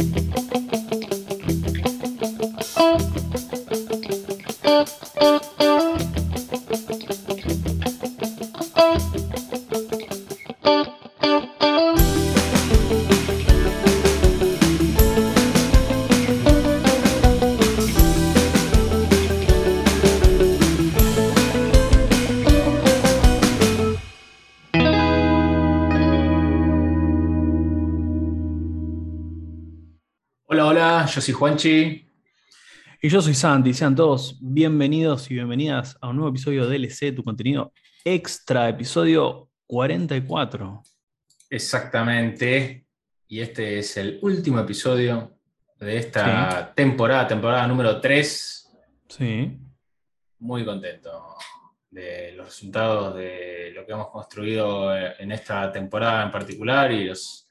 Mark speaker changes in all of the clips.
Speaker 1: Hola, yo soy Juanchi.
Speaker 2: Y yo soy Santi, sean todos bienvenidos y bienvenidas a un nuevo episodio de DLC, tu contenido extra, episodio 44.
Speaker 1: Exactamente. Y este es el último episodio de esta temporada, temporada número 3.
Speaker 2: Sí.
Speaker 1: Muy contento de los resultados de lo que hemos construido en esta temporada en particular y los,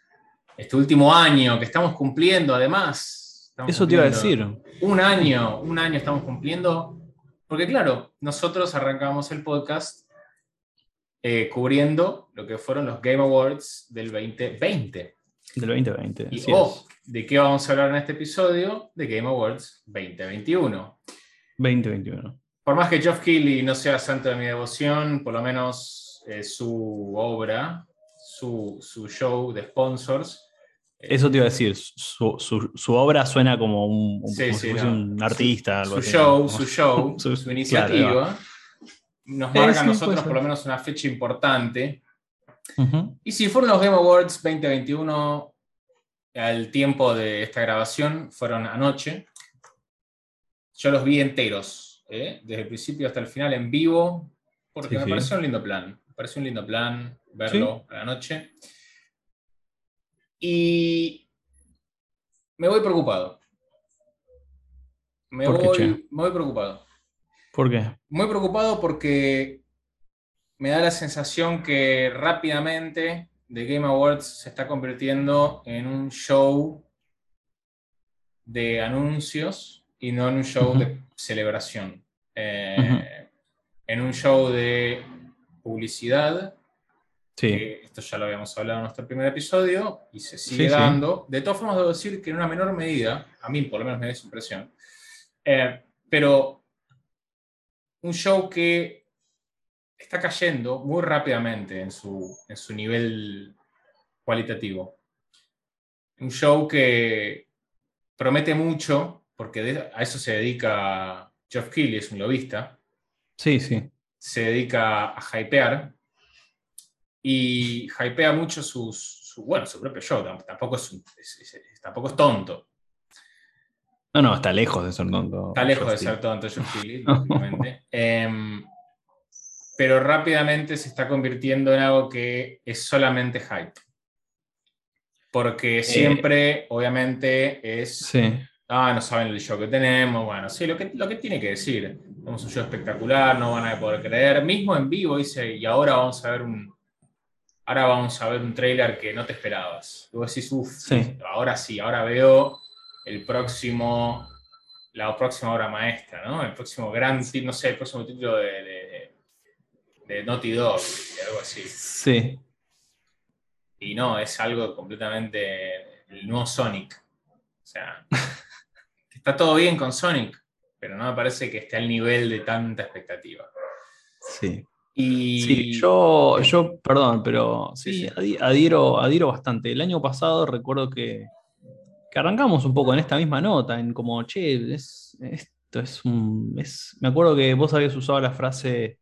Speaker 1: este último año que estamos cumpliendo además. Estamos
Speaker 2: Eso te iba a decir.
Speaker 1: Un año, un año estamos cumpliendo. Porque claro, nosotros arrancamos el podcast eh, cubriendo lo que fueron los Game Awards del 2020.
Speaker 2: Del 2020.
Speaker 1: Y oh, ¿de qué vamos a hablar en este episodio? De Game Awards 2021.
Speaker 2: es. 2021.
Speaker 1: Por más que Geoff Keighley no sea santo de mi devoción, por lo menos eh, su obra, su, su show de sponsors. Eh,
Speaker 2: Eso te iba a decir. Su, su- su obra suena como un, un-
Speaker 1: Sí,
Speaker 2: como
Speaker 1: sí,
Speaker 2: si fuese
Speaker 1: no.
Speaker 2: un artista. algo
Speaker 1: su
Speaker 2: así,
Speaker 1: show,
Speaker 2: ¿no?
Speaker 1: su show,
Speaker 2: Su-
Speaker 1: su,
Speaker 2: claro,
Speaker 1: iniciativa, nos
Speaker 2: Eh,
Speaker 1: marca
Speaker 2: sí,
Speaker 1: a nosotros por lo menos una fecha importante.
Speaker 2: Ujú.
Speaker 1: Y si fueron los Game Awards 2021, al tiempo de esta grabación, fueron anoche. Yo los vi enteros, ¿eh? desde el principio hasta el final en vivo, porque
Speaker 2: Sí,
Speaker 1: me
Speaker 2: sí.
Speaker 1: pareció un lindo plan. Me pareció un lindo plan verlo a la noche. Y me voy preocupado. Me
Speaker 2: ¿Por qué,
Speaker 1: voy, me voy preocupado.
Speaker 2: ¿Por qué?
Speaker 1: Muy preocupado porque me da la sensación que rápidamente The Game Awards se está convirtiendo en un show de anuncios y no en un show de celebración. Eh, En un show de publicidad,
Speaker 2: Sí.
Speaker 1: que esto ya lo habíamos hablado en nuestro primer episodio y se sigue
Speaker 2: Sí, sí.
Speaker 1: dando. De todas formas, debo decir que en una menor medida, a mí por lo menos me da esa impresión, eh, pero un show que está cayendo muy rápidamente en su, en su nivel cualitativo. Un show que promete mucho, porque de- a eso se dedica Geoff Keighley, es un lobista,
Speaker 2: Sí, sí.
Speaker 1: se dedica a hypear y hypea mucho su, bueno, su propio show. Tam- Tampoco es, tampoco es tonto.
Speaker 2: No, no, está lejos de ser tonto.
Speaker 1: Está lejos de ser tonto Keighley, lógicamente. Em, pero rápidamente se está convirtiendo en algo que es solamente hype. Porque siempre, obviamente, es
Speaker 2: Sí.
Speaker 1: Ah, no saben el show que tenemos. Bueno, sí, lo que, lo que tiene que decir. Tenemos un show espectacular, no van a poder creer. Mismo en vivo dice, y ahora vamos a ver un. Ahora vamos a ver un trailer que no te esperabas. Luego decís, uff,
Speaker 2: Sí.
Speaker 1: ahora sí, ahora veo el próximo. La próxima obra maestra, ¿no? El próximo gran no sé, el próximo título de, de, de Naughty Dog, algo así.
Speaker 2: Sí.
Speaker 1: Y no, es algo completamente el nuevo Sonic. O sea, está todo bien con Sonic, pero no me parece que esté al nivel de tanta expectativa.
Speaker 2: Sí.
Speaker 1: Y
Speaker 2: Sí, yo, yo, perdón, pero
Speaker 1: Sí,
Speaker 2: sí, adhiero, adhiero bastante. El año pasado recuerdo que, que arrancamos un poco en esta misma nota, en como, che, es, esto es un. Es, me acuerdo que vos habías usado la frase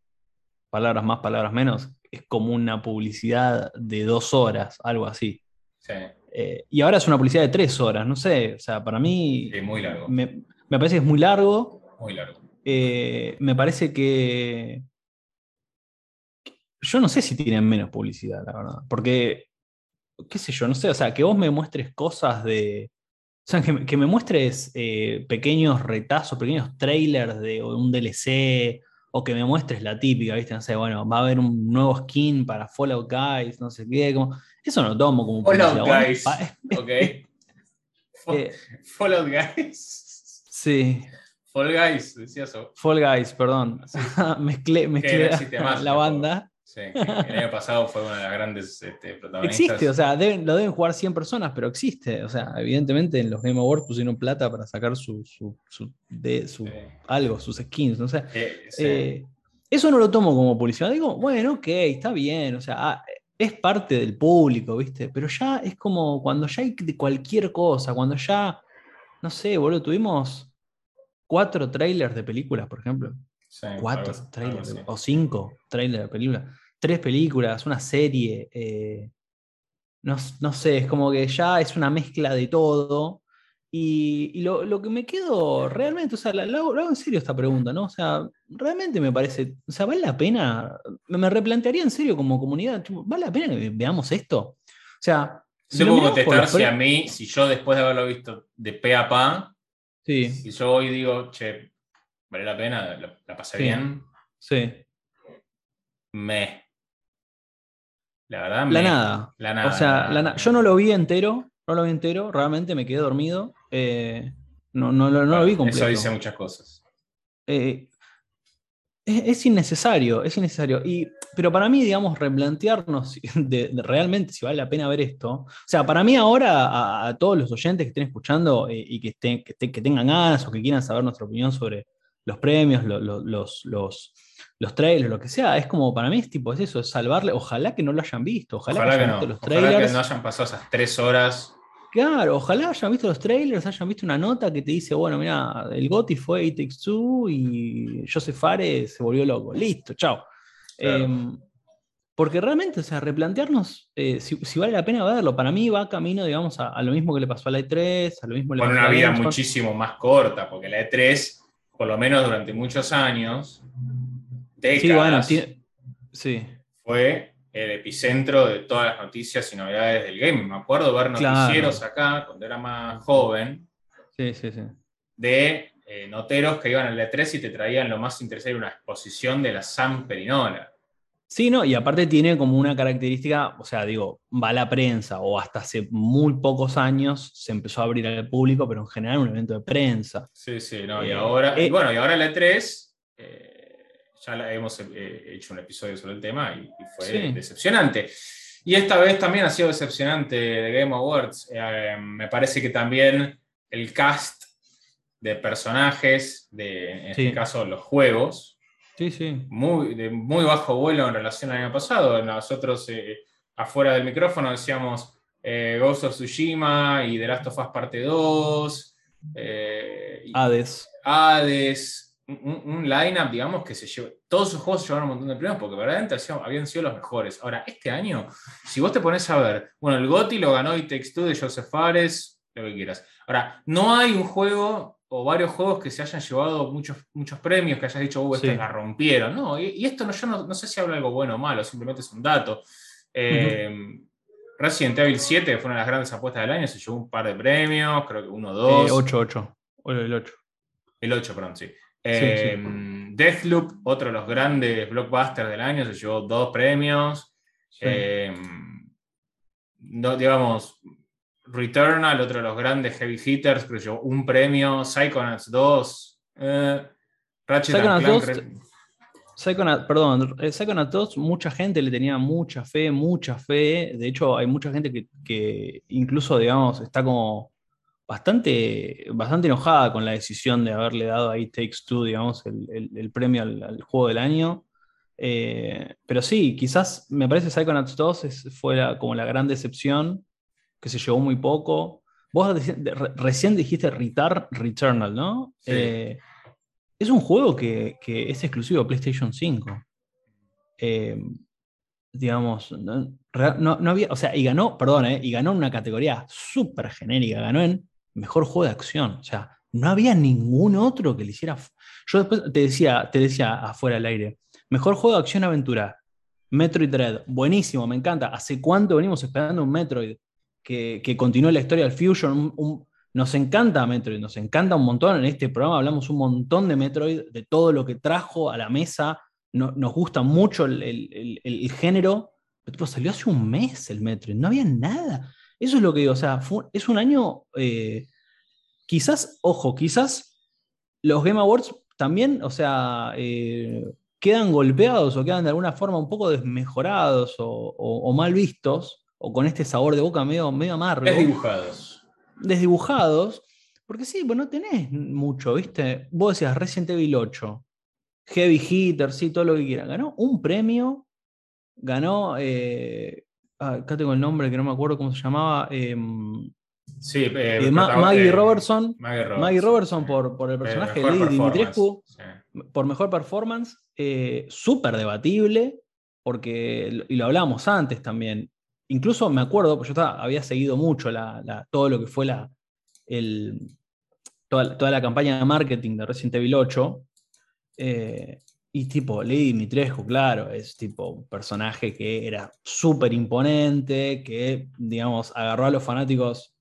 Speaker 2: palabras más, palabras menos, es como una publicidad de dos horas, algo así.
Speaker 1: sí,
Speaker 2: Eh, y ahora es una publicidad de tres horas, no sé, o sea, para mí
Speaker 1: sí, muy largo,
Speaker 2: me, me parece que es muy largo.
Speaker 1: muy largo.
Speaker 2: Eh, me parece que. Yo no sé si tienen menos publicidad, la verdad. Porque, qué sé yo, no sé, o sea, que vos me muestres cosas de. O sea, que, me- que me muestres eh, pequeños retazos, pequeños trailers de un DLC, o que me muestres la típica, ¿viste? No sé, bueno, va a haber un nuevo skin para Fallout Guys, no sé qué. Como, eso no lo tomo como
Speaker 1: Fallout.
Speaker 2: Bueno,
Speaker 1: Guys,
Speaker 2: es-
Speaker 1: ok.
Speaker 2: Eh,
Speaker 1: Fallout Guys.
Speaker 2: sí,
Speaker 1: Fall Guys, decía eso.
Speaker 2: Fall Guys, perdón.
Speaker 1: Sí.
Speaker 2: mezclé mezclé
Speaker 1: más,
Speaker 2: la banda.
Speaker 1: Sí. El año pasado fue una de las grandes este, protagonistas.
Speaker 2: Existe, o sea, deben- lo deben jugar 100 personas, pero existe. O sea, evidentemente en los Game Awards pusieron plata para sacar su, su, su- de, su
Speaker 1: Sí.
Speaker 2: algo, sus skins, no sé.
Speaker 1: Eh, sí.
Speaker 2: Eh, eso no lo tomo como publicidad. Digo, bueno, ok, está bien, o sea, ah, es parte del público, ¿viste? Pero ya es como cuando ya hay de cualquier cosa, cuando ya, no sé, boludo, tuvimos cuatro trailers de películas, por ejemplo.
Speaker 1: Sí,
Speaker 2: Cuatro trailers, o cinco trailers de películas. Tres películas, una serie. eh, no, no sé, es como que ya es una mezcla de todo. Y, y lo, lo que me quedo realmente, o sea, la, la hago, la hago en serio esta pregunta, ¿no? O sea, realmente me parece, o sea, ¿vale la pena? Me, me replantearía en serio como comunidad, tipo, ¿vale la pena que veamos esto? O sea, lo
Speaker 1: puedo contestar si a mí, si yo después de haberlo visto de pe a pa,
Speaker 2: Sí,
Speaker 1: si yo hoy digo, che, vale la pena, la, la pasé
Speaker 2: Sí.
Speaker 1: bien,
Speaker 2: sí.
Speaker 1: me. La verdad,
Speaker 2: La
Speaker 1: me.
Speaker 2: nada.
Speaker 1: La nada.
Speaker 2: O sea, la na- yo no lo vi entero, no lo vi entero, realmente me quedé dormido. eh, no, no, lo- no lo vi completo.
Speaker 1: Eso dice muchas cosas.
Speaker 2: Eh, es, es innecesario, es innecesario. Y, pero para mí, digamos, replantearnos de, de realmente si vale la pena ver esto. O sea, para mí ahora, a, a todos los oyentes que estén escuchando eh, y que, estén, que, tengan ganas o que quieran saber nuestra opinión sobre los premios, lo- lo- los, los, los trailers, lo que sea, es como, para mí es tipo, es eso, es salvarle. Ojalá que no lo hayan visto, ojalá,
Speaker 1: Ojalá
Speaker 2: que
Speaker 1: no.
Speaker 2: visto los
Speaker 1: Ojalá
Speaker 2: trailers.
Speaker 1: que no hayan pasado esas tres horas.
Speaker 2: Claro, ojalá hayan visto los trailers, hayan visto una nota que te dice, bueno, mira, el GOTY fue It Takes Two y Joseph Fares se volvió loco. Listo, chao.
Speaker 1: Claro.
Speaker 2: Em, porque realmente, o sea, replantearnos eh, si, si vale la pena verlo. Para mí va camino, digamos, a, a lo mismo que le pasó a la E3, a lo mismo que le
Speaker 1: Con
Speaker 2: pasó
Speaker 1: una
Speaker 2: a la
Speaker 1: vida muchísimo más corta, porque la E3, por lo menos durante muchos años, décadas,
Speaker 2: Sí, bueno, sí,
Speaker 1: fue el epicentro de todas las noticias y novedades del gaming. Me acuerdo ver
Speaker 2: Claro.
Speaker 1: noticieros acá, cuando era más joven,
Speaker 2: sí, sí, sí.
Speaker 1: de eh, noteros que iban al E3 y te traían lo más interesante, una exposición de la San Perinola.
Speaker 2: Sí, no, y aparte tiene como una característica, o sea, digo, va a la prensa, o hasta hace muy pocos años se empezó a abrir al público, pero en general un evento de prensa.
Speaker 1: Sí, sí, no, y
Speaker 2: Eh,
Speaker 1: ahora,
Speaker 2: eh,
Speaker 1: y bueno, y ahora la E3, eh, ya la hemos eh, hecho un episodio sobre el tema y, y fue
Speaker 2: Sí.
Speaker 1: decepcionante. Y esta vez también ha sido decepcionante de Game Awards. Eh, me parece que también el cast de personajes, de, en este caso los juegos,
Speaker 2: Sí, sí.
Speaker 1: muy, de muy bajo vuelo en relación al año pasado. Nosotros eh, afuera del micrófono decíamos eh, Ghost of Tsushima y The Last of Us Parte 2. eh, y-
Speaker 2: Hades.
Speaker 1: Hades, un, un- line-up, digamos, que se llevó. Todos sus juegos se llevaron un montón de premios porque verdaderamente habían sido los mejores. Ahora, este año, si vos te pones a ver, bueno, el GOTY lo ganó It Takes Two de Joseph Fares, lo que quieras. Ahora, no hay un juego o varios juegos que se hayan llevado muchos, muchos premios, que hayas dicho, uh, estos
Speaker 2: Sí.
Speaker 1: la rompieron. No, y, y esto no, yo no, no sé si habla algo bueno o malo, simplemente es un dato. Eh, Resident Evil 7, que fue una de las grandes apuestas del año, se llevó un par de premios, creo que uno o dos.
Speaker 2: 8, 8. el 8.
Speaker 1: El 8, perdón, sí. Eh, Deathloop, otro de los grandes blockbusters del año, se llevó dos premios. Eh, no, digamos, Returnal, otro de los grandes heavy hitters, pero llevó un premio. Psychonauts 2. eh, Ratchet
Speaker 2: Psychonauts
Speaker 1: Clank,
Speaker 2: 2,
Speaker 1: re-
Speaker 2: Psychonaut, perdón, eh, Psychonaut 2, mucha gente le tenía mucha fe, mucha fe. De hecho, hay mucha gente que, que incluso, digamos, está como bastante, bastante enojada con la decisión de haberle dado a It Takes Two, digamos, el, el- el premio al, al juego del año. Eh, pero sí, quizás me parece Psychonauts 2 es- fue la- como la gran decepción, que se llevó muy poco. Vos re- recién dijiste Retar- Returnal, ¿no?
Speaker 1: Sí.
Speaker 2: Eh, es un juego que, que es exclusivo de PlayStation 5. Eh, digamos, no, rea- no- no había, o sea, y ganó, perdón, eh, y ganó una categoría súper genérica, ganó en mejor juego de acción. O sea, no había ningún otro que le hiciera. Yo después te decía, te decía afuera del aire, mejor juego de acción aventura. Metroid Dread, buenísimo, me encanta. ¿Hace cuánto venimos esperando un Metroid que, que continúe la historia del Fusion? Nos encanta Metroid, nos encanta un montón. En este programa hablamos un montón de Metroid, de todo lo que trajo a la mesa. No- nos gusta mucho el, el- el- el género. Pero tipo, salió hace un mes el Metroid, no había nada. Eso es lo que digo, o sea, fue- es un año, eh, quizás, ojo, quizás los Game Awards también, o sea, eh, quedan golpeados o quedan de alguna forma un poco desmejorados o, mal vistos, o con este sabor de boca medio, medio amargo.
Speaker 1: Desdibujados.
Speaker 2: Desdibujados. Porque sí, pues no tenés mucho, ¿viste? Vos decías Resident Evil 8, Heavy Hitter, sí, todo lo que quieran. Ganó un premio, ganó, eh, acá tengo el nombre que no me acuerdo cómo se llamaba. Em,
Speaker 1: sí, eh,
Speaker 2: eh, Maggie, Robertson, Maggie Robertson. por, por el personaje de Lady Dimitrescu, por mejor performance. Súper debatible, porque, y lo hablábamos antes también. Incluso me acuerdo, porque yo había seguido mucho todo lo que fue la, el, toda, la campaña de marketing de Resident Evil 8. Eh, y tipo, Lady Dimitrescu, claro, es tipo un personaje que era súper imponente, que, digamos, agarró a los fanáticos,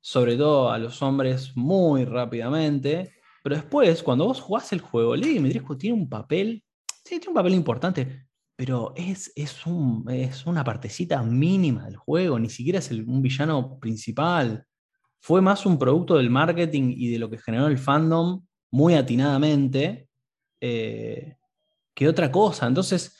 Speaker 2: sobre todo a los hombres, muy rápidamente. Pero después, cuando vos jugás el juego, Lady Dimitrescu tiene un papel, sí, tiene un papel importante, pero es, es, un, es una partecita mínima del juego, ni siquiera es un villano principal fue más un producto del marketing y de lo que generó el fandom muy atinadamente eh, que otra cosa. Entonces,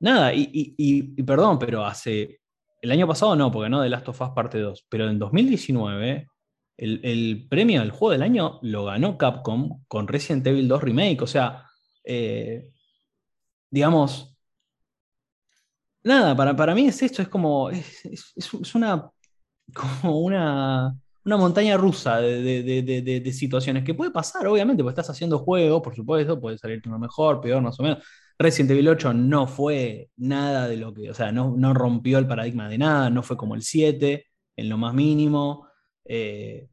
Speaker 2: nada, y, perdón, pero hace el año pasado no, porque no de Last of Us parte 2, pero en 2019 el, premio del juego del año lo ganó Capcom con Resident Evil 2 Remake. O sea, eh, digamos, nada, para, para, mí es esto, es como, es una, como una, una montaña rusa de, situaciones que puede pasar, obviamente, porque estás haciendo juegos, por supuesto, puede salir uno mejor, peor, más o menos. Resident Evil 8 no fue nada de lo que, o sea, no, no rompió el paradigma de nada, no fue como el 7, en lo más mínimo. Eh,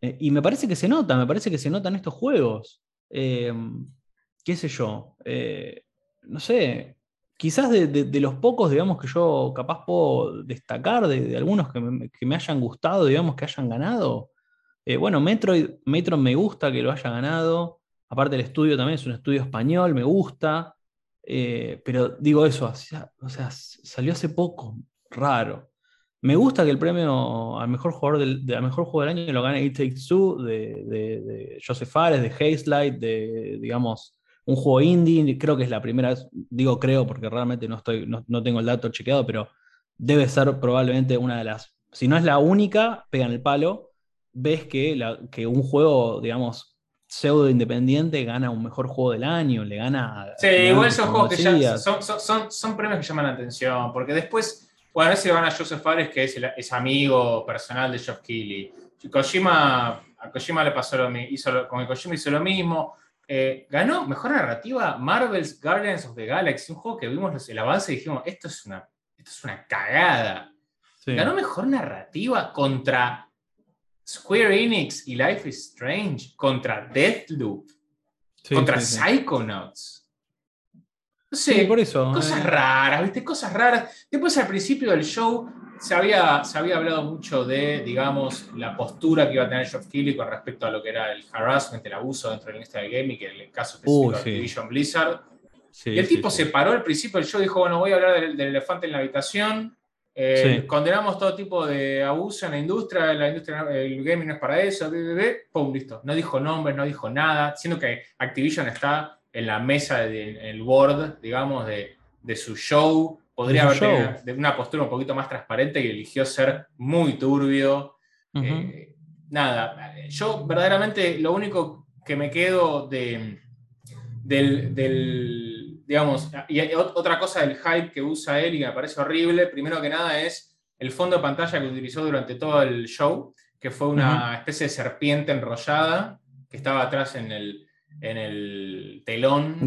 Speaker 2: eh, y me parece que se nota, me parece que se notan estos juegos. Eh, ¿Qué sé yo? no sé, quizás de, los pocos, digamos, que yo capaz puedo destacar, de, algunos que me, hayan gustado, digamos, que hayan ganado. Eh, bueno, Metroid, Metro me gusta que lo haya ganado. Aparte el estudio también es un estudio español, me gusta. Eh, pero digo eso, o sea, salió hace poco, raro. Me gusta que el premio al mejor jugador del, mejor juego del año lo gane It Takes Two de, Joseph Fares, de Hazelight, de, digamos, un juego indie, creo que es la primera vez, digo creo porque realmente no, estoy, no, tengo el dato chequeado, pero debe ser probablemente una de las, si no es la única, pegan el palo, ves que, la, que un juego, digamos, pseudo independiente gana un mejor juego del año, le gana...
Speaker 1: Sí, igual esos juegos que ya son, son, son, premios que llaman la atención, porque después, bueno, a veces van a Joseph Fares, que es, amigo personal de Geoff Keighley. Kojima, a Kojima le pasó lo mismo, hizo, con el Kojima hizo lo mismo, eh, ganó mejor narrativa Marvel's Guardians of the Galaxy, un juego que vimos el avance y dijimos, esto es una, esto es una cagada. Ganó mejor narrativa contra Square Enix y Life is Strange, contra Deathloop, contra Psychonauts. No sé, por eso, cosas eh. raras, ¿viste? Cosas raras. Después al principio del show se había, se había hablado mucho de, digamos, la postura que iba a tener Geoff Keighley con respecto a lo que era el harassment, el abuso dentro de la industria del gaming, que en el caso específico de Activision Blizzard. y el tipo se paró al principio del show y dijo, bueno, voy a hablar del, elefante en la habitación. Eh, condenamos todo tipo de abuso en la industria, la industria el gaming no es para eso, pum, listo. No dijo nombres, no dijo nada, siendo que Activision está en la mesa, en el board, digamos, de, de su show, podría haber tenido una postura un poquito más transparente y eligió ser muy turbio. Eh, nada, yo verdaderamente lo único que me quedo de, del, digamos, y otra cosa del hype que usa él y me parece horrible, primero que nada es el fondo de pantalla que utilizó durante todo el show, que fue una especie de serpiente enrollada que estaba atrás en el, en el telón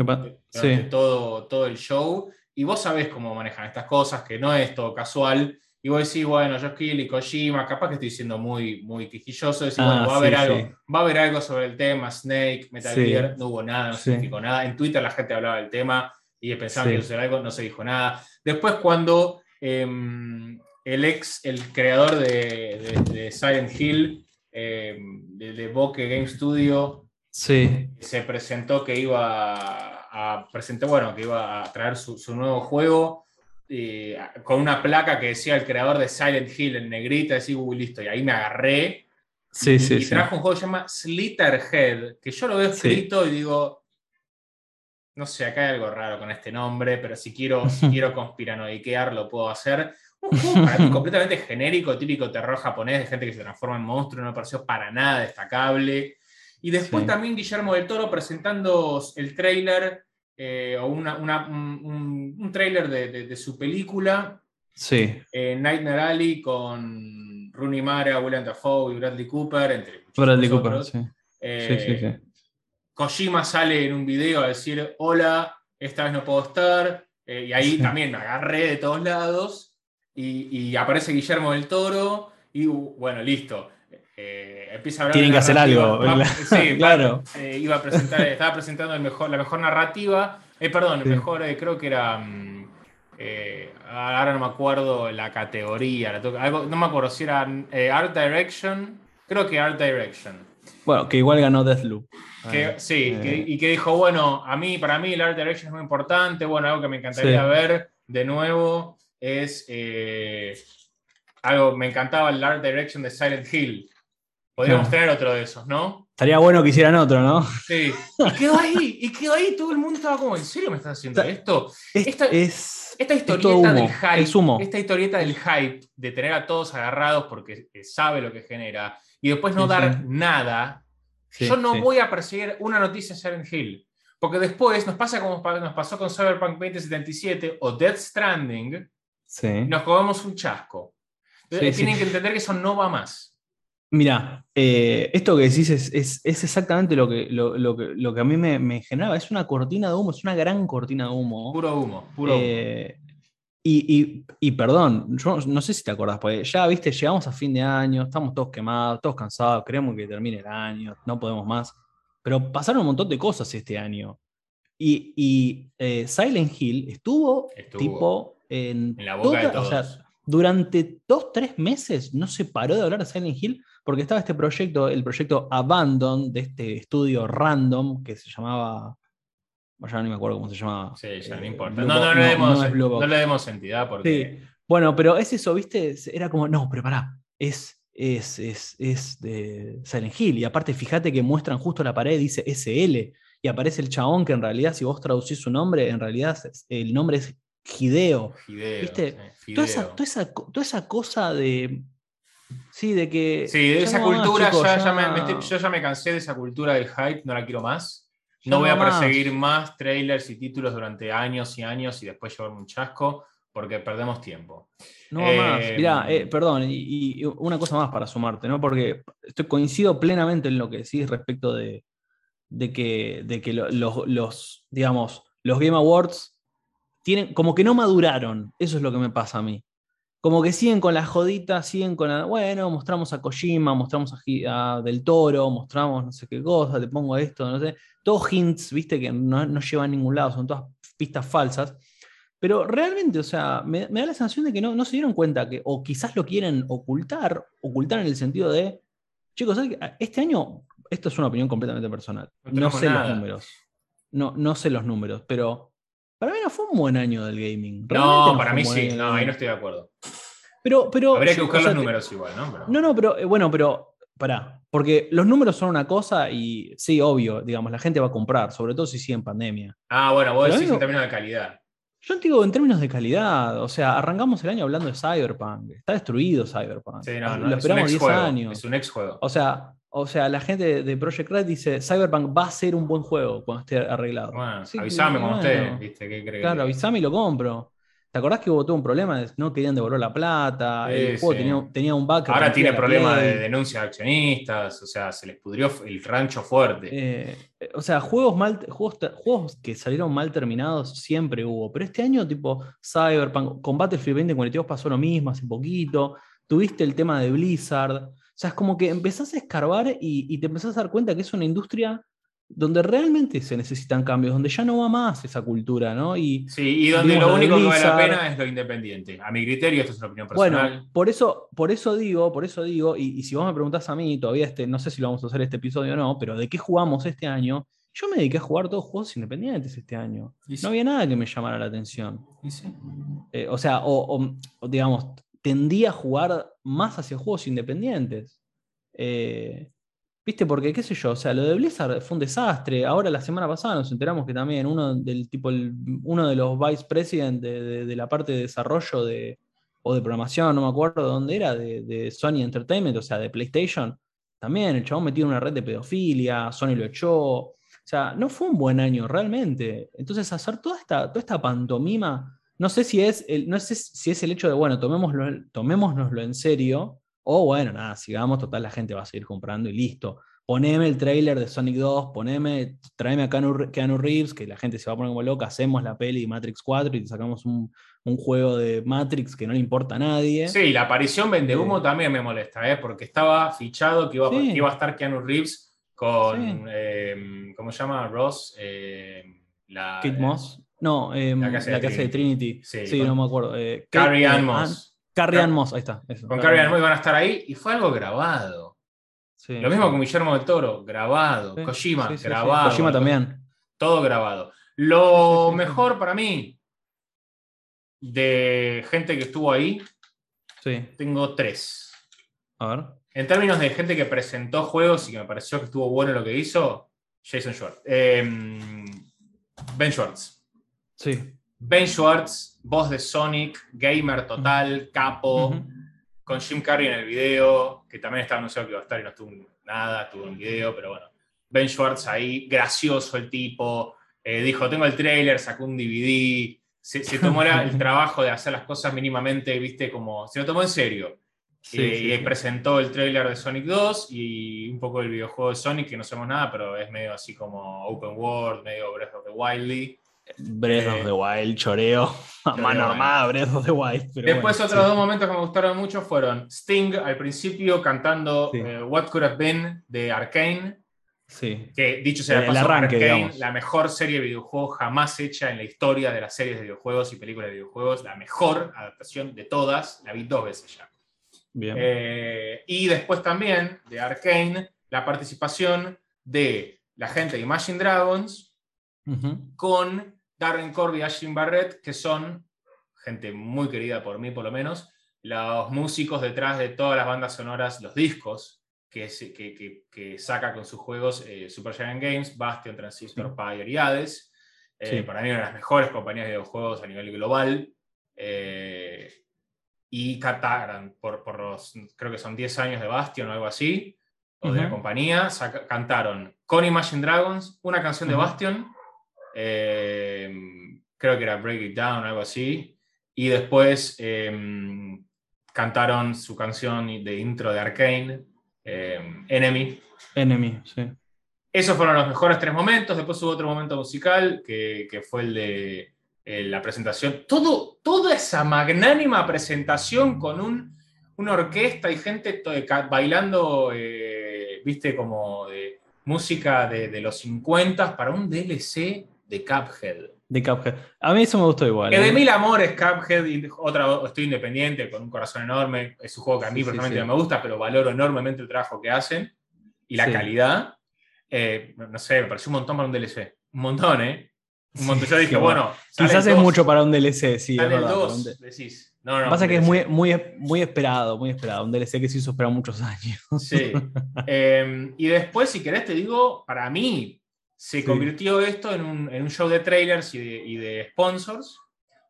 Speaker 1: de todo, todo el show y vos sabés cómo manejan estas cosas, que no es todo casual, y vos decís, bueno, yo y Kojima, capaz que estoy siendo muy, muy quijilloso, decís, bueno, ah, va a, haber algo, va a haber algo sobre el tema, Snake, Metal Gear, no hubo nada, no se dijo nada. En Twitter la gente hablaba del tema y pensaba que iba a algo, no se dijo nada. Después cuando em, el ex, el creador de, Silent Hill, em, de, de Bokeh Game Studio, se presentó que iba a presentar, bueno, que iba a traer su, nuevo juego eh, con una placa que decía el creador de Silent Hill en negrita, decía, uy, listo, y ahí me agarré.
Speaker 2: Sí,
Speaker 1: y,
Speaker 2: sí,
Speaker 1: y trajo un juego que se llama Slitterhead, que yo lo veo escrito y digo, no sé, acá hay algo raro con este nombre, pero si quiero, si quiero conspiranoiquear lo puedo hacer. Un juego para mí completamente genérico, típico terror japonés, de gente que se transforma en monstruo, no me pareció para nada destacable. Y después
Speaker 2: Sí.
Speaker 1: también Guillermo del Toro presentando el trailer, eh, o una, una- un, un- trailer de, de- de su película,
Speaker 2: Sí.
Speaker 1: eh, Nightmare Alley, con Rooney Mara, William Dafoe y Bradley Cooper, entre
Speaker 2: Bradley Cooper,
Speaker 1: otros.
Speaker 2: sí.
Speaker 1: Eh,
Speaker 2: Sí, sí, sí.
Speaker 1: Kojima sale en un video a decir, hola, esta vez no puedo estar, eh, y ahí también me agarré de todos lados, y, y aparece Guillermo del Toro, y bueno, listo. Eh, empieza a hablar
Speaker 2: Tienen que hacer algo,
Speaker 1: sí,
Speaker 2: Claro.
Speaker 1: va- eh, iba a presentar, estaba presentando el mejor, la mejor narrativa, eh, perdón, el
Speaker 2: Sí.
Speaker 1: mejor, eh, creo que era... mm, eh, ahora no me acuerdo la categoría, la algo, no me acuerdo si era Art Direction, creo que Art Direction.
Speaker 2: Bueno, que igual ganó Deathloop.
Speaker 1: Que,
Speaker 2: Ah,
Speaker 1: sí, que- y que dijo, bueno, a mí, para mí el Art Direction es muy importante, bueno, algo que me encantaría
Speaker 2: Sí.
Speaker 1: ver de nuevo es algo, me encantaba el Art Direction de Silent Hill. Podríamos
Speaker 2: Claro.
Speaker 1: tener otro de esos, ¿no?
Speaker 2: Estaría bueno que hicieran otro, ¿no?
Speaker 1: Sí. Y quedó ahí, y quedó ahí, todo el mundo estaba como, ¿en serio me estás haciendo esto?
Speaker 2: Es,
Speaker 1: Esta-
Speaker 2: es,
Speaker 1: Esta
Speaker 2: es
Speaker 1: historieta del hype,
Speaker 2: es humo.
Speaker 1: esta historieta del hype de tener a todos agarrados porque sabe lo que genera y después no
Speaker 2: Sí,
Speaker 1: dar
Speaker 2: sí.
Speaker 1: nada,
Speaker 2: Sí,
Speaker 1: yo no voy a perseguir una noticia de Silent Hill. Porque después nos pasa como nos pasó con Cyberpunk 2077 o Death Stranding, nos comemos un chasco. Entonces, tienen que entender que eso no va más.
Speaker 2: Mira, eh, esto que decís es, es- es exactamente lo que, lo, lo que, lo que a mí me, me generaba. Es una cortina de humo, es una gran cortina de humo.
Speaker 1: Puro humo, puro humo.
Speaker 2: Eh, y, y- y perdón, yo no sé si te acordás, porque ya viste, llegamos a fin de año, estamos todos quemados, todos cansados, queremos que termine el año, no podemos más. Pero pasaron un montón de cosas este año. Y, y, eh, Silent Hill estuvo,
Speaker 1: Estuvo
Speaker 2: tipo en,
Speaker 1: en la boca de
Speaker 2: toda- o sea,
Speaker 1: todos.
Speaker 2: durante dos, tres meses no se paró de hablar de Silent Hill porque estaba este proyecto, el proyecto Abandon de este estudio random que se llamaba. bueno, ya no me acuerdo cómo se llamaba.
Speaker 1: Sí, ya no
Speaker 2: Eh,
Speaker 1: importa. No, no, le demos,
Speaker 2: no
Speaker 1: le demos entidad porque.
Speaker 2: Sí. Bueno, pero es eso, ¿viste? Era como, no, pero pará, es, es, es, es de Silent Hill. Y aparte, fíjate que muestran justo la pared, dice SL, y aparece el chabón que en realidad, si vos traducís su nombre, en realidad el nombre es Hideo.
Speaker 1: Fideo.
Speaker 2: ¿Viste?
Speaker 1: sí,
Speaker 2: Toda esa, toda, esa, toda esa cosa de. Sí, de que.
Speaker 1: Sí, de esa cultura
Speaker 2: chicos,
Speaker 1: ya,
Speaker 2: ya-
Speaker 1: me, me estoy- yo ya me cansé de esa cultura del hype, no la quiero más. No voy a
Speaker 2: más.
Speaker 1: perseguir más trailers y títulos durante años y años y después llevarme un chasco porque perdemos tiempo.
Speaker 2: No más.
Speaker 1: Eh,
Speaker 2: Mirá, eh, perdón, y, y una cosa más para sumarte, ¿no? Porque estoy, coincido plenamente en lo que decís respecto de, de que, de que lo- los, los, digamos, los Game Awards tienen, como que no maduraron. Eso es lo que me pasa a mí. Como que siguen con la jodita, siguen con la, bueno, mostramos a Kojima, mostramos a, Del Toro, mostramos no sé qué cosa, te pongo esto, no sé. Todos hints, viste, que no, no llevan a ningún lado, son todas pistas falsas. Pero realmente, o sea, me, me da la sensación de que no, no se dieron cuenta que, o quizás lo quieren ocultar, ocultar en el sentido de, chicos, este año, esto es una opinión completamente personal,
Speaker 1: No
Speaker 2: sé
Speaker 1: nada.
Speaker 2: los números, no, no sé los números, pero para mí no fue un buen año del gaming. Realmente
Speaker 1: No, para mí sí, no, ahí no estoy de acuerdo.
Speaker 2: Pero, pero,
Speaker 1: Habría que
Speaker 2: o
Speaker 1: buscar
Speaker 2: sea,
Speaker 1: los números igual, ¿no? Pero-
Speaker 2: no, no, pero eh, bueno, pero pará, porque los números son una cosa y sí, obvio, digamos, la gente va a comprar, sobre todo si sigue en pandemia.
Speaker 1: Ah, bueno, vos
Speaker 2: Pero
Speaker 1: decís en términos de calidad.
Speaker 2: Yo te digo en términos de calidad, o sea, arrancamos el año hablando de Cyberpunk, está destruido Cyberpunk.
Speaker 1: Sí, no, no,
Speaker 2: Lo
Speaker 1: es un
Speaker 2: esperamos
Speaker 1: ex
Speaker 2: 10
Speaker 1: juego.
Speaker 2: años.
Speaker 1: Es un ex juego.
Speaker 2: O sea, o sea, la gente de Project Red dice, Cyberpunk va a ser un buen juego cuando esté arreglado.
Speaker 1: Bueno,
Speaker 2: Sí,
Speaker 1: avísame cuando
Speaker 2: bueno.
Speaker 1: esté, ¿viste? ¿Qué crees?
Speaker 2: Claro, avísame y lo compro. ¿Te acordás que hubo todo un problema? de No querían devolver la plata,
Speaker 1: Sí,
Speaker 2: el juego
Speaker 1: sí.
Speaker 2: tenía, tenía un que
Speaker 1: Ahora tiene problemas de denuncia de accionistas, o sea, se les pudrió el rancho fuerte.
Speaker 2: Eh, o sea, juegos, mal, juegos, juegos que salieron mal terminados siempre hubo, pero este año tipo Cyberpunk, con Battlefield 2042 pasó lo mismo hace poquito, tuviste el tema de Blizzard, o sea, es como que empezás a escarbar y, y te empezás a dar cuenta que es una industria donde realmente se necesitan cambios, donde ya no va más esa cultura, ¿no? Y
Speaker 1: Sí, y donde lo único que vale la pena es lo independiente. A mi criterio, esto es una opinión personal.
Speaker 2: bueno, por eso, por eso digo, por eso digo, y, y si vos me preguntás a mí, todavía este, no sé si lo vamos a hacer este episodio o no, pero de qué jugamos este año, yo me dediqué a jugar todos juegos independientes este año.
Speaker 1: Sí,
Speaker 2: No había nada que me llamara la atención.
Speaker 1: sí.
Speaker 2: Eh, o sea, o, digamos, tendía a jugar más hacia juegos independientes. Eh, ¿Viste? Porque, qué sé yo, o sea, lo de Blizzard fue un desastre. Ahora, la semana pasada nos enteramos que también uno del tipo, uno de los vice president de, la parte de desarrollo de, o de programación, no me acuerdo dónde era, de, Sony Entertainment, o sea, de PlayStation, también el chabón metió una red de pedofilia, Sony lo echó. O sea, no fue un buen año realmente. Entonces, hacer toda esta, toda esta pantomima, no sé si es el, no sé si es el hecho de, bueno, tomémoslo, tomémonoslo en serio, o bueno, nada, sigamos, total, la gente va a seguir comprando y listo. Poneme el trailer de Sonic 2, poneme, tráeme a Keanu, Reeves, que la gente se va a poner como loca, hacemos la peli de Matrix 4 y sacamos un, juego de Matrix que no le importa a nadie.
Speaker 1: Sí, la aparición vende humo eh, también me molesta, ¿eh? porque estaba fichado que iba, iba a estar Keanu Reeves con, eh, ¿cómo se llama? Ross. Eh,
Speaker 2: la, Kid Moss. No, la casa, de, Trinity. Sí, no me acuerdo.
Speaker 1: Carrie Ann Moss.
Speaker 2: Carrie Ann Moss, ahí está.
Speaker 1: Con Carrie Ann Moss iban a estar ahí y fue algo grabado. Lo mismo con Guillermo del Toro, grabado. Kojima, grabado.
Speaker 2: Kojima también.
Speaker 1: Todo grabado. Lo mejor para mí de gente que estuvo ahí, tengo tres.
Speaker 2: A ver.
Speaker 1: En términos de gente que presentó juegos y que me pareció que estuvo bueno lo que hizo, Jason Schwartz. Em, ben Schwartz.
Speaker 2: Sí.
Speaker 1: Ben Schwartz, voz de Sonic, gamer total, capo, con Jim Carrey en el video, que también estaba anunciado que iba a estar y no estuvo nada, estuvo en video, pero bueno. Ben Schwartz ahí, gracioso el tipo, eh, dijo, tengo el trailer, sacó un DVD, se, tomó el trabajo de hacer las cosas mínimamente, viste, como, se lo tomó en serio. Eh, y presentó el trailer de Sonic 2 y un poco el videojuego de Sonic, que no sabemos nada, pero es medio así como open world, medio Breath of the Wildly.
Speaker 2: Breath of the Wild, choreo, a mano armada, Breath of the Wild.
Speaker 1: Después otros dos momentos que me gustaron mucho fueron Sting al principio cantando eh, What Could Have Been de Arkane.
Speaker 2: Sí.
Speaker 1: Que dicho sea de paso, Arkane, la mejor serie de videojuegos jamás hecha en la historia de las series de videojuegos y películas de videojuegos. La mejor adaptación de todas. La vi dos veces ya.
Speaker 2: Bien.
Speaker 1: Eh, y después también de Arkane, la participación de la gente de Imagine Dragons con Darren Corby y Ashley Barrett, que son gente muy querida por mí, por lo menos, los músicos detrás de todas las bandas sonoras, los discos que, que, saca con sus juegos eh, Super Giant Games, Bastion, Transistor, Pyre y Hades. Eh, para mí, una de las mejores compañías de videojuegos a nivel global. Eh, y cantaron por, por, los, creo que son 10 años de Bastion o algo así, o de la compañía, cantaron con Imagine Dragons una canción de Bastion Em, creo que era Break It Down, algo así, y después em, cantaron su canción de intro de Arkane, em, Enemy.
Speaker 2: Enemy, sí.
Speaker 1: Esos fueron los mejores tres momentos. Después hubo otro momento musical que, fue el de eh, la presentación. Todo, toda esa magnánima presentación con un, una orquesta y gente bailando, eh, viste, como de música de, de, los 50 para un DLC de Cuphead.
Speaker 2: De Cuphead. A mí eso me gustó igual.
Speaker 1: de ¿eh? mil amores, Cuphead, y otra, estoy independiente, con un corazón enorme. Es un juego que a mí personalmente no me gusta, pero valoro enormemente el trabajo que hacen y la calidad. Eh, no sé, me pareció un montón para un DLC. Un montón, ¿eh? Un montón. Yo dije, bueno.
Speaker 2: Quizás es mucho para un DLC, sí.
Speaker 1: Sale el 2, decís.
Speaker 2: No, no, pasa que es muy, muy, muy esperado, muy esperado. Un DLC que se hizo esperar muchos años.
Speaker 1: Sí. Em, y después, si querés, te digo, para mí, se convirtió esto en un, show de trailers y de, sponsors.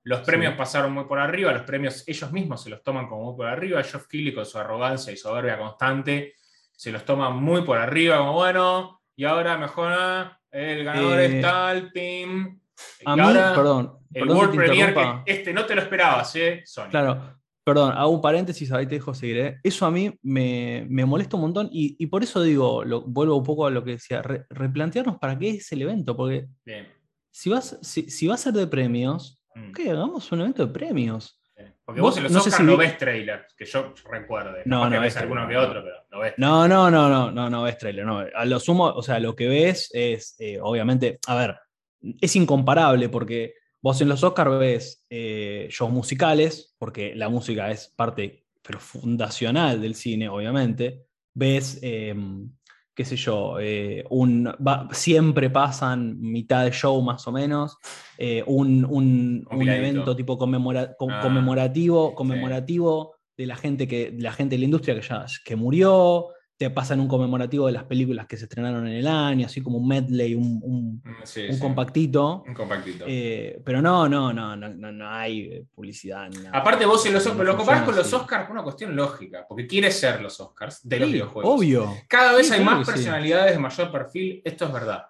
Speaker 1: Los premios pasaron muy por arriba, los premios ellos mismos se los toman como muy por arriba. Geoff Keighley con su arrogancia y soberbia constante se los toma muy por arriba, como bueno, y ahora mejora, el ganador es eh, tal, pim.
Speaker 2: A mí, perdón.
Speaker 1: El World Premiere, que este no te lo esperabas, ¿eh? Sony.
Speaker 2: Claro, Perdón, hago un paréntesis, ahí te dejo seguir. ¿eh? Eso a mí me, molesta un montón y, por eso digo, lo, vuelvo un poco a lo que decía, replantearnos para qué es el evento, porque Si, vas, si, va a ser de premios, mm. hagamos un evento de premios.
Speaker 1: Porque vos, en los no Oscars no ves trailers, que yo recuerde. No, no ves alguno que otro, pero no ves.
Speaker 2: No, no, no, no, no, no ves trailer. No. A lo sumo, o sea, lo que ves es, eh, obviamente, a ver, es incomparable porque Vos en los Oscars ves eh, shows musicales, porque la música es parte pero fundacional del cine, obviamente. Ves, em, qué sé yo, eh, un, siempre pasan mitad de show más o menos, eh, un, evento tipo ah, conmemorativo, conmemorativo de la gente, que, la gente de la industria que ya que murió, te pasan un conmemorativo de las películas que se estrenaron en el año, así como un medley, un, un-
Speaker 1: Mm, sí,
Speaker 2: un
Speaker 1: sí,
Speaker 2: compactito.
Speaker 1: Un compactito.
Speaker 2: Eh, pero no, no, no, no, no, no hay eh, publicidad. nada.
Speaker 1: Aparte vos si los,
Speaker 2: No
Speaker 1: lo comparás con los. Oscars por una cuestión lógica, porque quieres ser los Oscars de los videojuegos.
Speaker 2: Obvio.
Speaker 1: Cada vez hay más personalidades de mayor perfil, esto es verdad.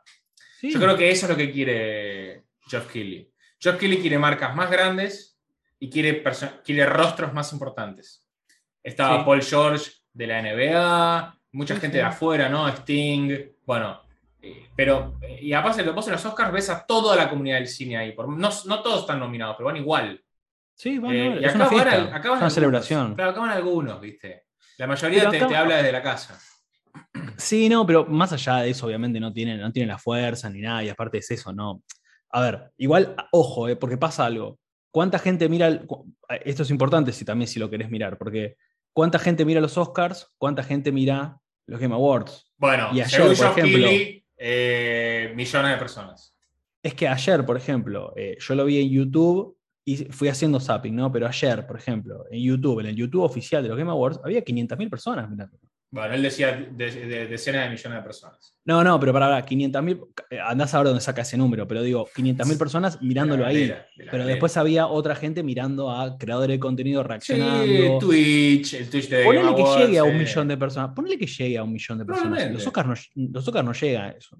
Speaker 1: Yo creo que eso es lo que quiere Geoff Keighley. Geoff Keighley quiere marcas más grandes y quiere, quiere rostros más importantes. Estaba. Paul George de la NBA, mucha gente de afuera, ¿no? Sting, bueno. eh, pero, eh, y aparte, vos en los Oscars ves a toda la comunidad del cine ahí. por- no, no todos están nominados, pero van igual.
Speaker 2: Sí, bueno,
Speaker 1: Eh, y
Speaker 2: es
Speaker 1: acá
Speaker 2: una
Speaker 1: van,
Speaker 2: fiesta,
Speaker 1: al- acá van
Speaker 2: una celebración.
Speaker 1: Claro, acá van algunos, ¿viste? La mayoría te,
Speaker 2: acá-
Speaker 1: te habla desde la casa.
Speaker 2: Sí, no, pero más allá de eso, obviamente no tienen, no tienen la fuerza ni nada, y aparte es eso, no. A ver, igual, ojo, eh, porque pasa algo. ¿Cuánta gente mira, el- cu- esto es importante si también si lo querés mirar, porque ¿cuánta gente mira los Oscars? ¿Cuánta gente mira los Game Awards?
Speaker 1: Bueno,
Speaker 2: Y ayer, por ejemplo-
Speaker 1: eh, millones de personas.
Speaker 2: Es que ayer, por ejemplo, eh, yo lo vi en YouTube y fui haciendo zapping, ¿no? Pero ayer, por ejemplo, en YouTube, en el YouTube oficial de los Game Awards, había 500.000 personas mirando.
Speaker 1: Bueno, él decía de- de- decenas de millones de personas.
Speaker 2: No, no, pero para, para 500.000, eh, andás a ver dónde saca ese número, pero digo, 500.000 personas mirándolo
Speaker 1: De
Speaker 2: ahí.
Speaker 1: de
Speaker 2: Pero después había otra gente mirando a creadores de contenido
Speaker 1: Sí,
Speaker 2: reaccionando.
Speaker 1: Twitch, el Twitch de
Speaker 2: Ponele que llegue a un
Speaker 1: eh,
Speaker 2: millón de personas. Ponele que llegue a un millón de personas. Los Oscars no, los Oscars no llega a eso.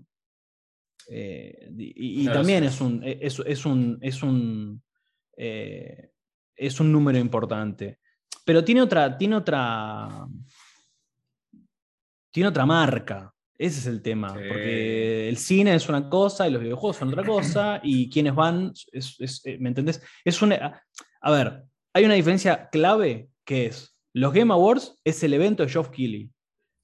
Speaker 2: Eh, y y
Speaker 1: No lo
Speaker 2: también es un, es, es un, es un, eh, es un número importante. Pero tiene otra, tiene otra, tiene otra marca. Ese es el tema.
Speaker 1: Sí.
Speaker 2: Porque el cine es una cosa y los videojuegos son otra cosa. Y quienes van, es- es- eh, ¿me entendés? Es una, a ver, hay una diferencia clave que es, los Game Awards es el evento de Geoff Keighley.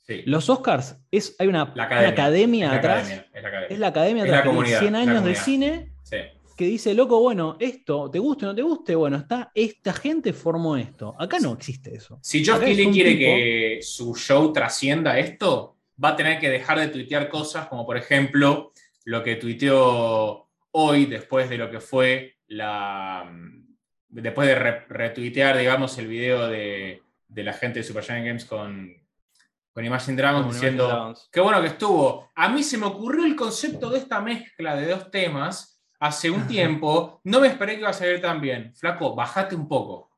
Speaker 1: sí,
Speaker 2: Los Oscars es, hay una,
Speaker 1: La
Speaker 2: una
Speaker 1: academia,
Speaker 2: academia,
Speaker 1: es la
Speaker 2: atrás.
Speaker 1: academia, es la academia.
Speaker 2: Es la academia
Speaker 1: la
Speaker 2: atrás,
Speaker 1: comunidad,
Speaker 2: 100
Speaker 1: la
Speaker 2: años de cine
Speaker 1: Sí.
Speaker 2: que dice, loco, bueno, esto, ¿te guste o no te guste? Bueno, está, esta gente formó esto. Acá no existe eso.
Speaker 1: Si Geoff Keighley quiere
Speaker 2: tipo-
Speaker 1: que su show trascienda esto, va a tener que dejar de tuitear cosas como, por ejemplo, lo que tuiteó hoy después de lo que fue la. Después de re- retuitear, digamos, el video de, de la gente de Supergiant Games con, con Imagine Dragons
Speaker 2: Con
Speaker 1: diciendo.
Speaker 2: Imagine Dragons.
Speaker 1: Qué bueno que estuvo. A mí se me ocurrió el concepto de esta mezcla de dos temas hace un tiempo. No me esperé que iba a salir tan bien. Flaco, bajate un poco.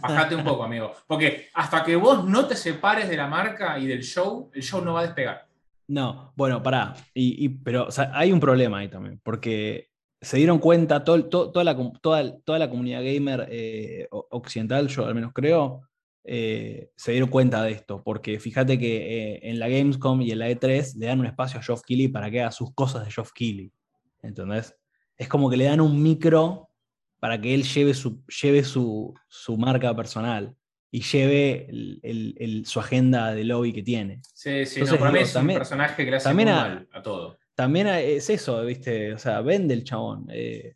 Speaker 1: Bajate un poco, amigo. Porque hasta que vos no te separes de la marca y del show, el show no va a despegar.
Speaker 2: No, bueno, pará. Y, pero hay un problema ahí también, porque se dieron cuenta, todo, toda, la, toda, toda la comunidad gamer eh, occidental, yo al menos creo, eh, se dieron cuenta de esto, porque fíjate que eh, en la Gamescom y en la E3 le dan un espacio a Geoff Keighley para que haga sus cosas de Geoff Keighley. ¿Entendés? Es como que le dan un micro para que él lleve su, lleve su, su marca personal y lleve el- el- el- su agenda de lobby que tiene.
Speaker 1: Sí, sí,
Speaker 2: Entonces,
Speaker 1: no, para mí es
Speaker 2: también-
Speaker 1: un personaje que le hace
Speaker 2: también
Speaker 1: muy
Speaker 2: a-
Speaker 1: mal a todo.
Speaker 2: También es eso, ¿viste? O sea, vende el chabón. eh.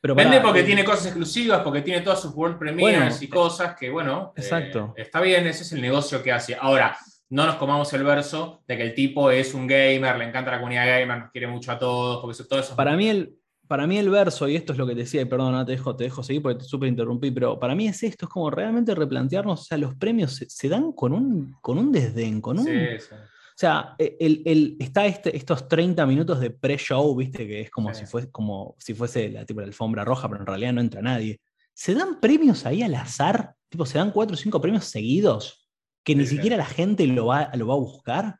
Speaker 2: Pero
Speaker 1: Vende
Speaker 2: pará,
Speaker 1: porque
Speaker 2: eh,
Speaker 1: tiene cosas exclusivas, porque tiene todas sus World Premiers
Speaker 2: Bueno,
Speaker 1: y cosas que, bueno, eh,
Speaker 2: exacto.
Speaker 1: está bien, ese es el negocio que hace. Ahora, no nos comamos el verso de que el tipo es un gamer, le encanta la comunidad gamer, nos quiere mucho a todos, porque eso, todo eso es
Speaker 2: Para mí, el, para mí el verso, y esto es lo que te decía, y perdón, no te dejo, te dejo seguir porque te súper interrumpí, pero para mí es esto, es como realmente replantearnos, o sea, los premios se, se dan con un, con un desdén, con un...
Speaker 1: Sí, sí.
Speaker 2: O sea, e, el, el- está este, estos 30 minutos de pre-show, ¿viste? Que es como,
Speaker 1: Sí.
Speaker 2: si fuese, como si fuese la, tipo, la alfombra roja, pero en realidad no entra nadie. ¿Se dan premios ahí al azar? Tipo, ¿se dan cuatro o cinco premios seguidos? Que ni siquiera la gente lo va, lo va a buscar.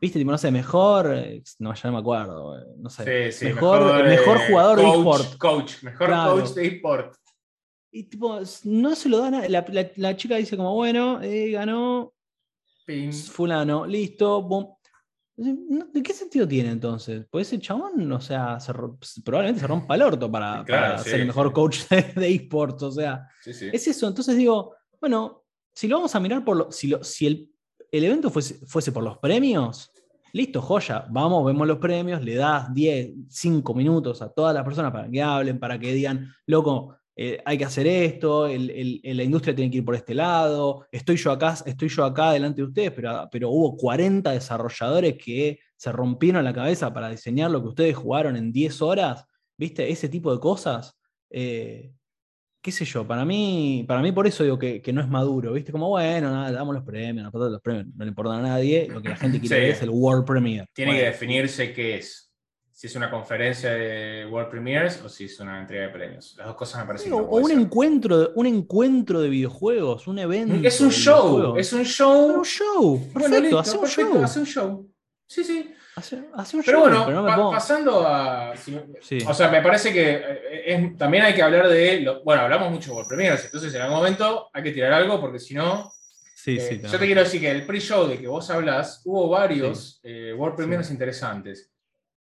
Speaker 2: ¿Viste? Tipo, no sé, mejor. eh, No, ya no me acuerdo. eh, No sé.
Speaker 1: Sí, sí,
Speaker 2: mejor, mejor
Speaker 1: eh,
Speaker 2: jugador de eSport.
Speaker 1: Coach, mejor
Speaker 2: Claro.
Speaker 1: coach de eSport.
Speaker 2: Y tipo, no se lo dan a. La, la- la chica dice, como, bueno, eh, ganó
Speaker 1: Pin.
Speaker 2: fulano, listo, boom. ¿De qué sentido tiene entonces? Pues ese chabón, o sea, se ro- probablemente se rompa el orto para,
Speaker 1: Claro,
Speaker 2: para
Speaker 1: sí,
Speaker 2: ser el mejor
Speaker 1: sí.
Speaker 2: coach de, esports. O sea,
Speaker 1: Sí, sí.
Speaker 2: es eso. Entonces digo, bueno, si lo vamos a mirar por lo, si, lo- si el, el evento fuese, fuese por los premios, listo, joya, vamos, vemos los premios, le das 10, 5 minutos a todas las personas para que hablen, para que digan, loco, eh, hay que hacer esto, la industria tiene que ir por este lado, estoy yo acá, estoy yo acá delante de ustedes, pero, pero hubo 40 desarrolladores que se rompieron la cabeza para diseñar lo que ustedes jugaron en 10 horas, ¿viste? Ese tipo de cosas. eh, qué sé yo, para mí, para mí por eso digo que, no es maduro, ¿viste? Como, bueno, nada, damos los premios, no, los premios no le importan a nadie, lo que la gente quiere ver es el World Premiere.
Speaker 1: Tiene que definirse qué es. Si es una conferencia de World Premiers o si es una entrega de premios. Las dos cosas me parecen.
Speaker 2: o un encuentro, un encuentro de videojuegos, un evento.
Speaker 1: Es un show, es un show.
Speaker 2: un show. Perfecto, hace un show.
Speaker 1: Hace un show. Sí, sí.
Speaker 2: Pero
Speaker 1: bueno, pasando a. O sea, me parece que eh, también hay que hablar de. bueno, hablamos mucho por premiers, entonces en algún momento hay que tirar algo porque si no.
Speaker 2: Sí, sí,
Speaker 1: eh, yo te quiero decir que el pre-show de que vos hablas, hubo varios eh, World Premiers interesantes.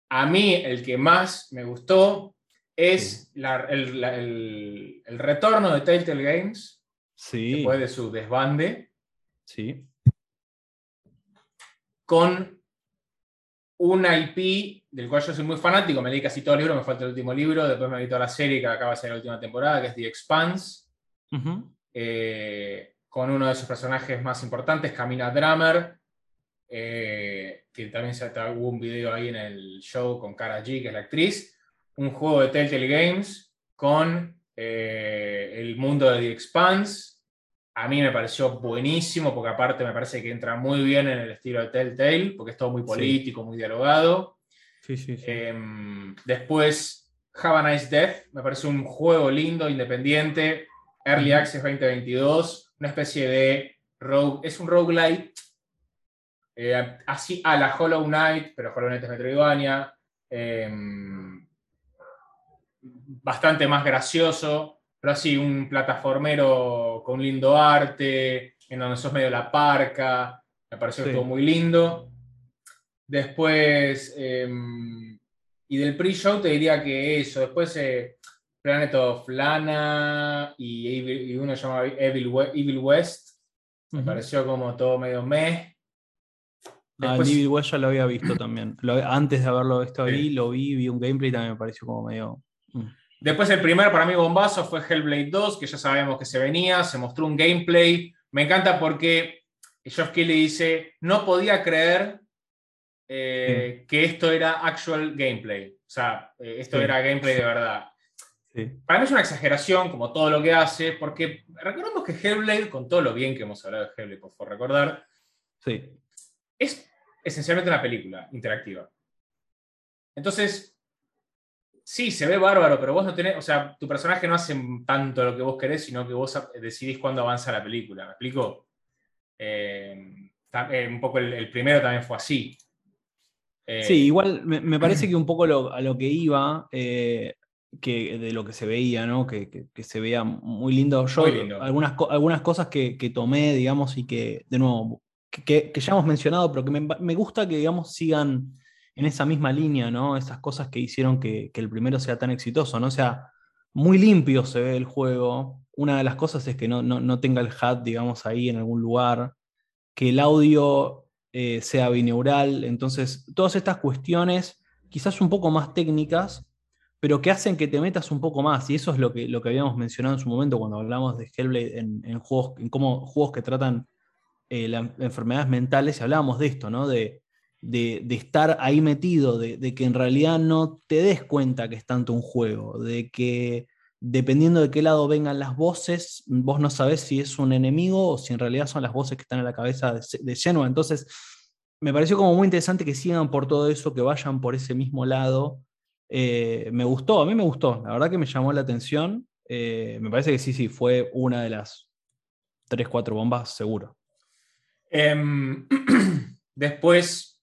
Speaker 1: A mí, el que más me gustó es el, retorno de Telltale Games.
Speaker 2: Sí.
Speaker 1: Después de su desbande.
Speaker 2: Sí.
Speaker 1: Con un IP del cual yo soy muy fanático, me leí casi todo el libro, me falta el último libro, después me vi toda la serie que acaba de ser la última temporada, que es The Expanse, eh, con uno de sus personajes más importantes, Camina Drummer, eh, que también se, hubo un video ahí en el show con Cara G, que es la actriz, un juego de Telltale Games con eh, el mundo de The Expanse, a mí me pareció buenísimo, porque aparte me parece que entra muy bien en el estilo de Telltale, porque es todo muy político, muy dialogado.
Speaker 2: Sí, sí, sí.
Speaker 1: Em, después, Have a Nice Death, me parece un juego lindo, independiente, Early Access 2022, una especie de rogue, es un roguelite, eh, así a la Hollow Knight, pero Hollow Knight es Metroidvania, em, bastante más gracioso, pero así un plataformero con lindo arte, en donde sos medio la parca, me pareció que estuvo muy lindo. Después, em, y del pre-show te diría que eso, después eh, Planet of Lana y, uno llamado Evil, Evil West, me pareció como todo medio meh.
Speaker 2: Ah, Evil West ya lo había visto también. antes de haberlo visto ahí, lo vi, vi un gameplay y también me pareció como medio...
Speaker 1: Mm. Después el primer para mí bombazo fue Hellblade 2, que ya sabemos que se venía, se mostró un gameplay. Me encanta porque Geoff Keighley dice, no podía creer eh, que esto era actual gameplay. O sea, eh, esto era gameplay de verdad. Para mí es una exageración, como todo lo que hace, porque recordemos que Hellblade, con todo lo bien que hemos hablado de Hellblade, por favor recordar, es esencialmente una película interactiva. Entonces, sí, se ve bárbaro, pero vos no tenés, o sea, tu personaje no hace tanto lo que vos querés, sino que vos decidís cuándo avanza la película. ¿Me explico? Eh, eh, un poco el, primero también fue así.
Speaker 2: Eh, sí, igual me, parece que un poco a lo que iba, que de lo que se veía, ¿no? Que, se veía muy lindo. Yo, Algunas, algunas cosas que, tomé, digamos, y que, de nuevo, que, ya hemos mencionado, pero que me, me gusta que, digamos, sigan en esa misma línea, ¿no? Esas cosas que hicieron que, el primero sea tan exitoso, ¿no? O sea, muy limpio se ve el juego. Una de las cosas es que no, tenga el HUD, digamos, ahí en algún lugar, que el audio eh, sea bineural. Entonces, todas estas cuestiones, quizás un poco más técnicas, pero que hacen que te metas un poco más. Y eso es lo que, lo que habíamos mencionado en su momento cuando hablamos de Hellblade en, juegos, en cómo juegos que tratan eh, enfermedades mentales, y hablábamos de esto, ¿no? De, de, estar ahí metido, de, que en realidad no te des cuenta que es tanto un juego, de que dependiendo de qué lado vengan las voces, vos no sabés si es un enemigo o si en realidad son las voces que están en la cabeza de, de. Entonces, me pareció como muy interesante que sigan por todo eso, que vayan por ese mismo lado. Eh, me gustó, a mí me gustó, la verdad que me llamó la atención. Eh, me parece que sí, sí, fue una de las 3, 4 bombas, seguro.
Speaker 1: Em, después,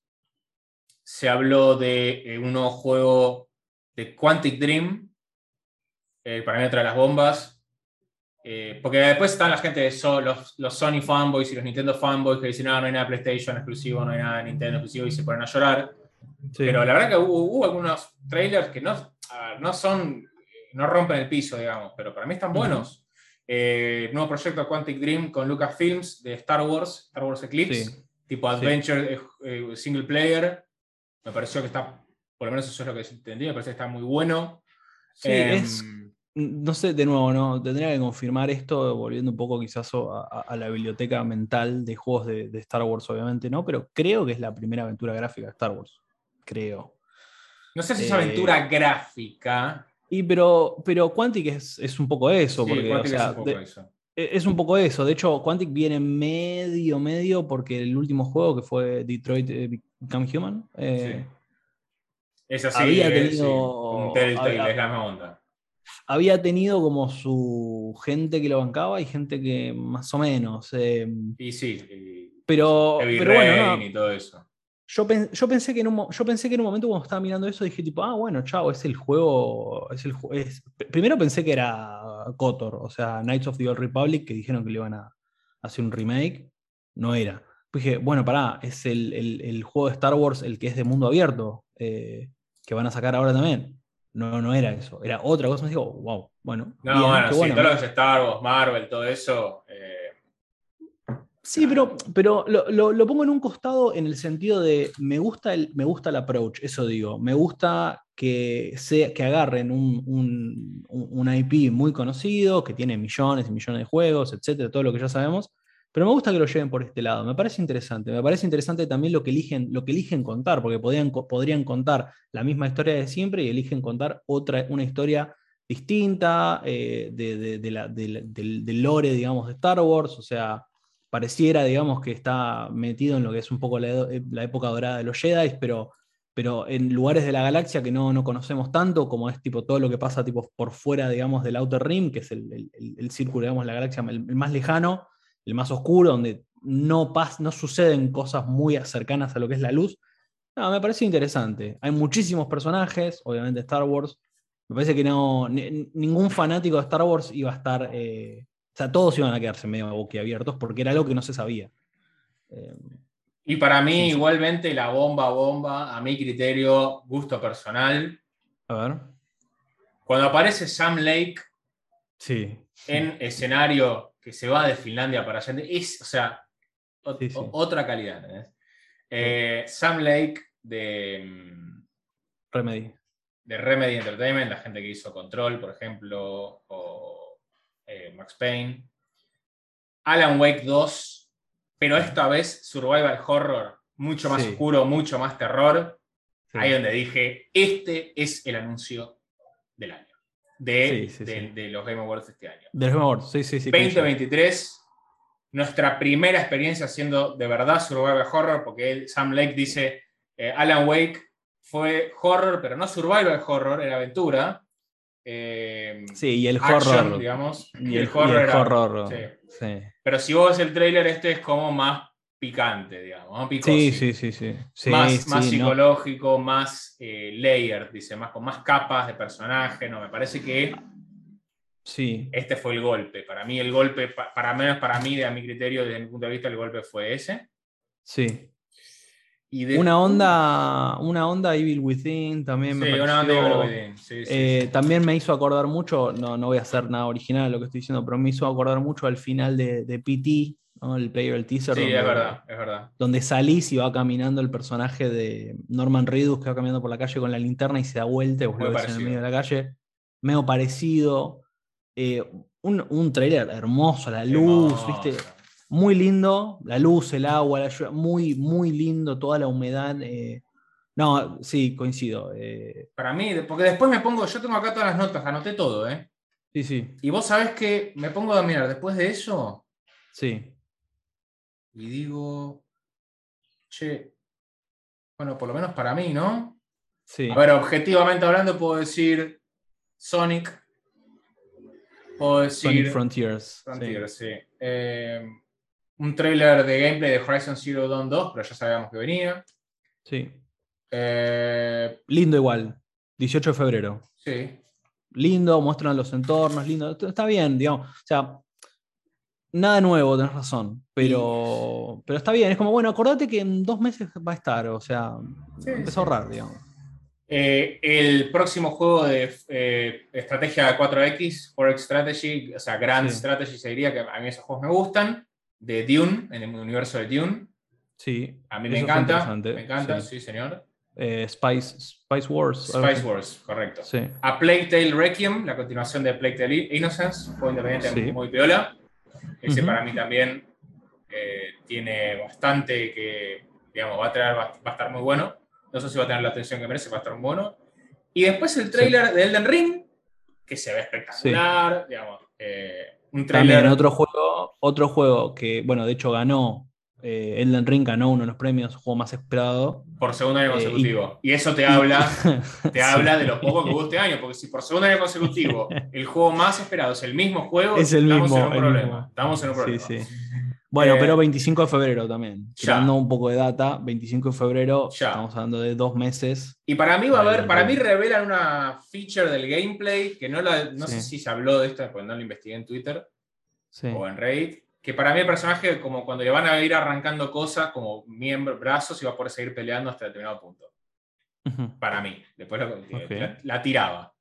Speaker 1: se habló de eh, un nuevo juego de Quantic Dream, eh, para mí otra de las bombas, eh, porque después están la gente de los, Sony fanboys y los Nintendo fanboys que dicen, no, no hay nada PlayStation exclusivo, no hay nada Nintendo exclusivo y se ponen a llorar. Pero la verdad que hubo, algunos trailers que no, no son, no rompen el piso, digamos, pero para mí están buenos. nuevo proyecto Quantic Dream con Lucasfilms de Star Wars, Star Wars Eclipse, tipo Adventure single player, me pareció que está, por lo menos eso es lo que entendí, me parece que está muy bueno.
Speaker 2: Sí, es, em, no sé, de nuevo, no tendría que confirmar esto, volviendo un poco quizás a, la biblioteca mental de juegos de, Star Wars, obviamente, ¿no? Pero creo que es la primera aventura gráfica de Star Wars. Creo.
Speaker 1: No sé si es aventura eh, gráfica.
Speaker 2: Y pero, pero Quantic es, es un poco eso,
Speaker 1: Sí,
Speaker 2: porque o
Speaker 1: Quantic
Speaker 2: sea,
Speaker 1: es un poco
Speaker 2: de-
Speaker 1: eso.
Speaker 2: E- es un poco eso. De hecho, Quantic viene medio, medio, porque el último juego que fue Detroit eh, Become Human. eh,
Speaker 1: Es así,
Speaker 2: había
Speaker 1: eh,
Speaker 2: tenido-
Speaker 1: sí, un Telltale,
Speaker 2: había-
Speaker 1: es la misma onda.
Speaker 2: había tenido como su gente que lo bancaba y gente que más o menos. eh,
Speaker 1: Y sí, y
Speaker 2: pero,
Speaker 1: Heavy
Speaker 2: pero bueno, no,
Speaker 1: y todo eso.
Speaker 2: Yo, pen- yo, pensé que en un, yo pensé que en un momento cuando estaba mirando eso dije tipo, ah, bueno, chao, es el juego. Es el, es- pr- primero pensé que era KOTOR, o sea, Knights of the Old Republic, que dijeron que le iban a hacer un remake. No era. Pues dije, bueno, pará, es el, el- el juego de Star Wars el que es de mundo abierto, eh, que van a sacar ahora también. No, no era eso, era otra cosa. Me digo, wow, bueno.
Speaker 1: No,
Speaker 2: bien,
Speaker 1: bueno, sí,
Speaker 2: bueno.
Speaker 1: todo lo que es Star Wars, Marvel, todo eso.
Speaker 2: Sí, pero, pero lo, lo- pongo en un costado en el sentido de me gusta el, me gusta el approach, eso digo. Me gusta que, sea, que agarren un, un, un- IP muy conocido, que tiene millones y millones de juegos, etcétera, todo lo que ya sabemos. Pero me gusta que lo lleven por este lado. Me parece interesante. Me parece interesante también lo que eligen, lo que eligen contar, porque podrían, podrían contar la misma historia de siempre y eligen contar otra, una historia distinta eh, de, de la- del, del lore, digamos, de Star Wars. O sea, pareciera, digamos, que está metido en lo que es un poco eh, la época dorada de los Jedi, pero, pero en lugares de la galaxia que no, no conocemos tanto, como es tipo todo lo que pasa tipo por fuera, digamos, del Outer Rim, que es el, el- círculo, digamos, la galaxia el, más lejano, el más oscuro, donde no, pas, no suceden cosas muy cercanas a lo que es la luz. No, me parece interesante. Hay muchísimos personajes, obviamente Star Wars. Me parece que no, ni- ningún fanático de Star Wars iba a estar... eh, o sea, todos iban a quedarse medio boquiabiertos porque era algo que no se sabía. Eh,
Speaker 1: Y para mí,
Speaker 2: Sí,
Speaker 1: igualmente, la bomba, bomba, a mi criterio, gusto personal.
Speaker 2: a ver.
Speaker 1: Cuando aparece Sam Lake
Speaker 2: Sí.
Speaker 1: en escenario que se va de Finlandia para allá, es, o sea, o-
Speaker 2: Sí, sí.
Speaker 1: o- otra calidad. Eh, Sam Lake de,
Speaker 2: Remedy.
Speaker 1: de Remedy Entertainment, la gente que hizo Control, por ejemplo, o eh, Max Payne. Alan Wake 2, pero esta vez Survival Horror, mucho más
Speaker 2: Sí.
Speaker 1: oscuro, mucho más terror.
Speaker 2: Sí.
Speaker 1: Ahí donde dije, este es el anuncio del año, de,
Speaker 2: Sí, sí,
Speaker 1: de-
Speaker 2: sí.
Speaker 1: de los Game Awards este año.
Speaker 2: De los Game Awards, sí, sí, sí.
Speaker 1: 2023, nuestra primera experiencia haciendo de verdad survival horror, porque él, Sam Lake dice, eh, Alan Wake fue horror, pero no survival horror, era aventura. Eh,
Speaker 2: Sí, y el
Speaker 1: action,
Speaker 2: horror.
Speaker 1: digamos.
Speaker 2: Y
Speaker 1: y
Speaker 2: el,
Speaker 1: horror
Speaker 2: y el
Speaker 1: era-
Speaker 2: horror,
Speaker 1: sí.
Speaker 2: Sí.
Speaker 1: Pero si vos ves el trailer, este es como más picante, digamos, más picoso.
Speaker 2: Sí, sí, sí, sí. Sí,
Speaker 1: más, más
Speaker 2: no.
Speaker 1: psicológico, más eh, layered, dice, más con más capas de personaje. No, me parece que
Speaker 2: Sí.
Speaker 1: este fue el golpe. Para mí, el golpe, pa- para menos para mí, de a mi criterio, desde mi punto de vista, el golpe fue ese.
Speaker 2: Sí.
Speaker 1: Y de-
Speaker 2: Una onda, una onda Evil Within también me
Speaker 1: Sí, una onda de Evil Within, sí, sí,
Speaker 2: Eh. También me hizo acordar mucho, no, no voy a hacer nada original lo que estoy diciendo, pero me hizo acordar mucho al final de, de PT, ¿no? el player, el teaser.
Speaker 1: Sí,
Speaker 2: donde,
Speaker 1: es verdad, es verdad.
Speaker 2: donde salís y va caminando el personaje de Norman Reedus que va caminando por la calle con la linterna y se da vuelta y vos lo ves en el medio de la calle. Medio parecido. Eh, un, un trailer hermoso, la luz,
Speaker 1: Hermoso.
Speaker 2: ¿viste? Muy lindo, la luz, el agua, la lluvia, muy, muy lindo, toda la humedad. eh. No, sí, coincido. eh,
Speaker 1: Para mí, porque después me pongo, yo tengo acá todas las notas, anoté todo, ¿eh?
Speaker 2: sí, sí,
Speaker 1: Y vos sabés que me pongo a mirar después de eso
Speaker 2: sí.
Speaker 1: y digo, che, bueno, por lo menos para mí, ¿no?
Speaker 2: sí.
Speaker 1: A ver, objetivamente hablando, puedo decir Sonic, puedo decir
Speaker 2: Sonic Frontiers.
Speaker 1: Frontier, sí. Eh, un trailer de gameplay de Horizon Zero Dawn 2, pero ya sabíamos que venía.
Speaker 2: Sí.
Speaker 1: Eh,
Speaker 2: Lindo igual. 18 de febrero.
Speaker 1: sí,
Speaker 2: lindo, muestran los entornos, lindo. Está bien, digamos. O sea, nada nuevo, tenés razón. Pero, pero está bien. Es como, bueno, acordate que en dos meses va a estar. O sea,
Speaker 1: Sí,
Speaker 2: empezó
Speaker 1: sí.
Speaker 2: a ahorrar, digamos.
Speaker 1: Eh, el próximo juego de eh, estrategia 4X, 4X Strategy, o sea, Grand. Strategy, se diría que a mí esos juegos me gustan, de Dune, en el universo de Dune.
Speaker 2: Sí.
Speaker 1: A mí me
Speaker 2: fue
Speaker 1: encanta, me encanta,
Speaker 2: sí.
Speaker 1: sí, señor.
Speaker 2: Eh, Spice, Spice Wars.
Speaker 1: Spice. Wars, correcto.
Speaker 2: Sí.
Speaker 1: A Plague Tale Requiem, la continuación de Plague Tale Innocence, juego independiente
Speaker 2: Sí.
Speaker 1: muy piola. Ese
Speaker 2: Ujú.
Speaker 1: para mí también eh, tiene bastante que, digamos, va a, traer, va, va a estar muy bueno. No sé si va a tener la atención que merece, va a estar muy bueno. Y después el trailer de Elden Ring, que se ve espectacular, digamos. eh, un
Speaker 2: También
Speaker 1: trailer.
Speaker 2: otro juego, otro juego que, bueno, de hecho ganó, eh, Elden Ring ganó uno de los premios, juego más esperado.
Speaker 1: por segundo año
Speaker 2: Eh, y-
Speaker 1: consecutivo. y, eso te habla, te
Speaker 2: Sí.
Speaker 1: habla de lo poco que hubo este año, porque si por segundo año consecutivo el juego más esperado es el mismo juego,
Speaker 2: Es el
Speaker 1: estamos
Speaker 2: mismo.
Speaker 1: en un problema.
Speaker 2: mismo.
Speaker 1: Estamos en un problema.
Speaker 2: Sí, sí. Bueno,
Speaker 1: Eh,
Speaker 2: pero 25 de febrero también.
Speaker 1: ya.
Speaker 2: Dando un poco de data, 25 de febrero,
Speaker 1: Ya.
Speaker 2: estamos hablando de dos meses.
Speaker 1: Y para mí va a haber, para mí revelan una feature del gameplay, que no, la, no sé si se habló de esto, porque no lo investigué en Twitter
Speaker 2: Sí.
Speaker 1: o en Reddit, que para mí el personaje, como cuando le van a ir arrancando cosas, como miembros, brazos, y va a poder seguir peleando hasta determinado punto. Para mí. Después lo-
Speaker 2: Ok.
Speaker 1: la, la tiraba.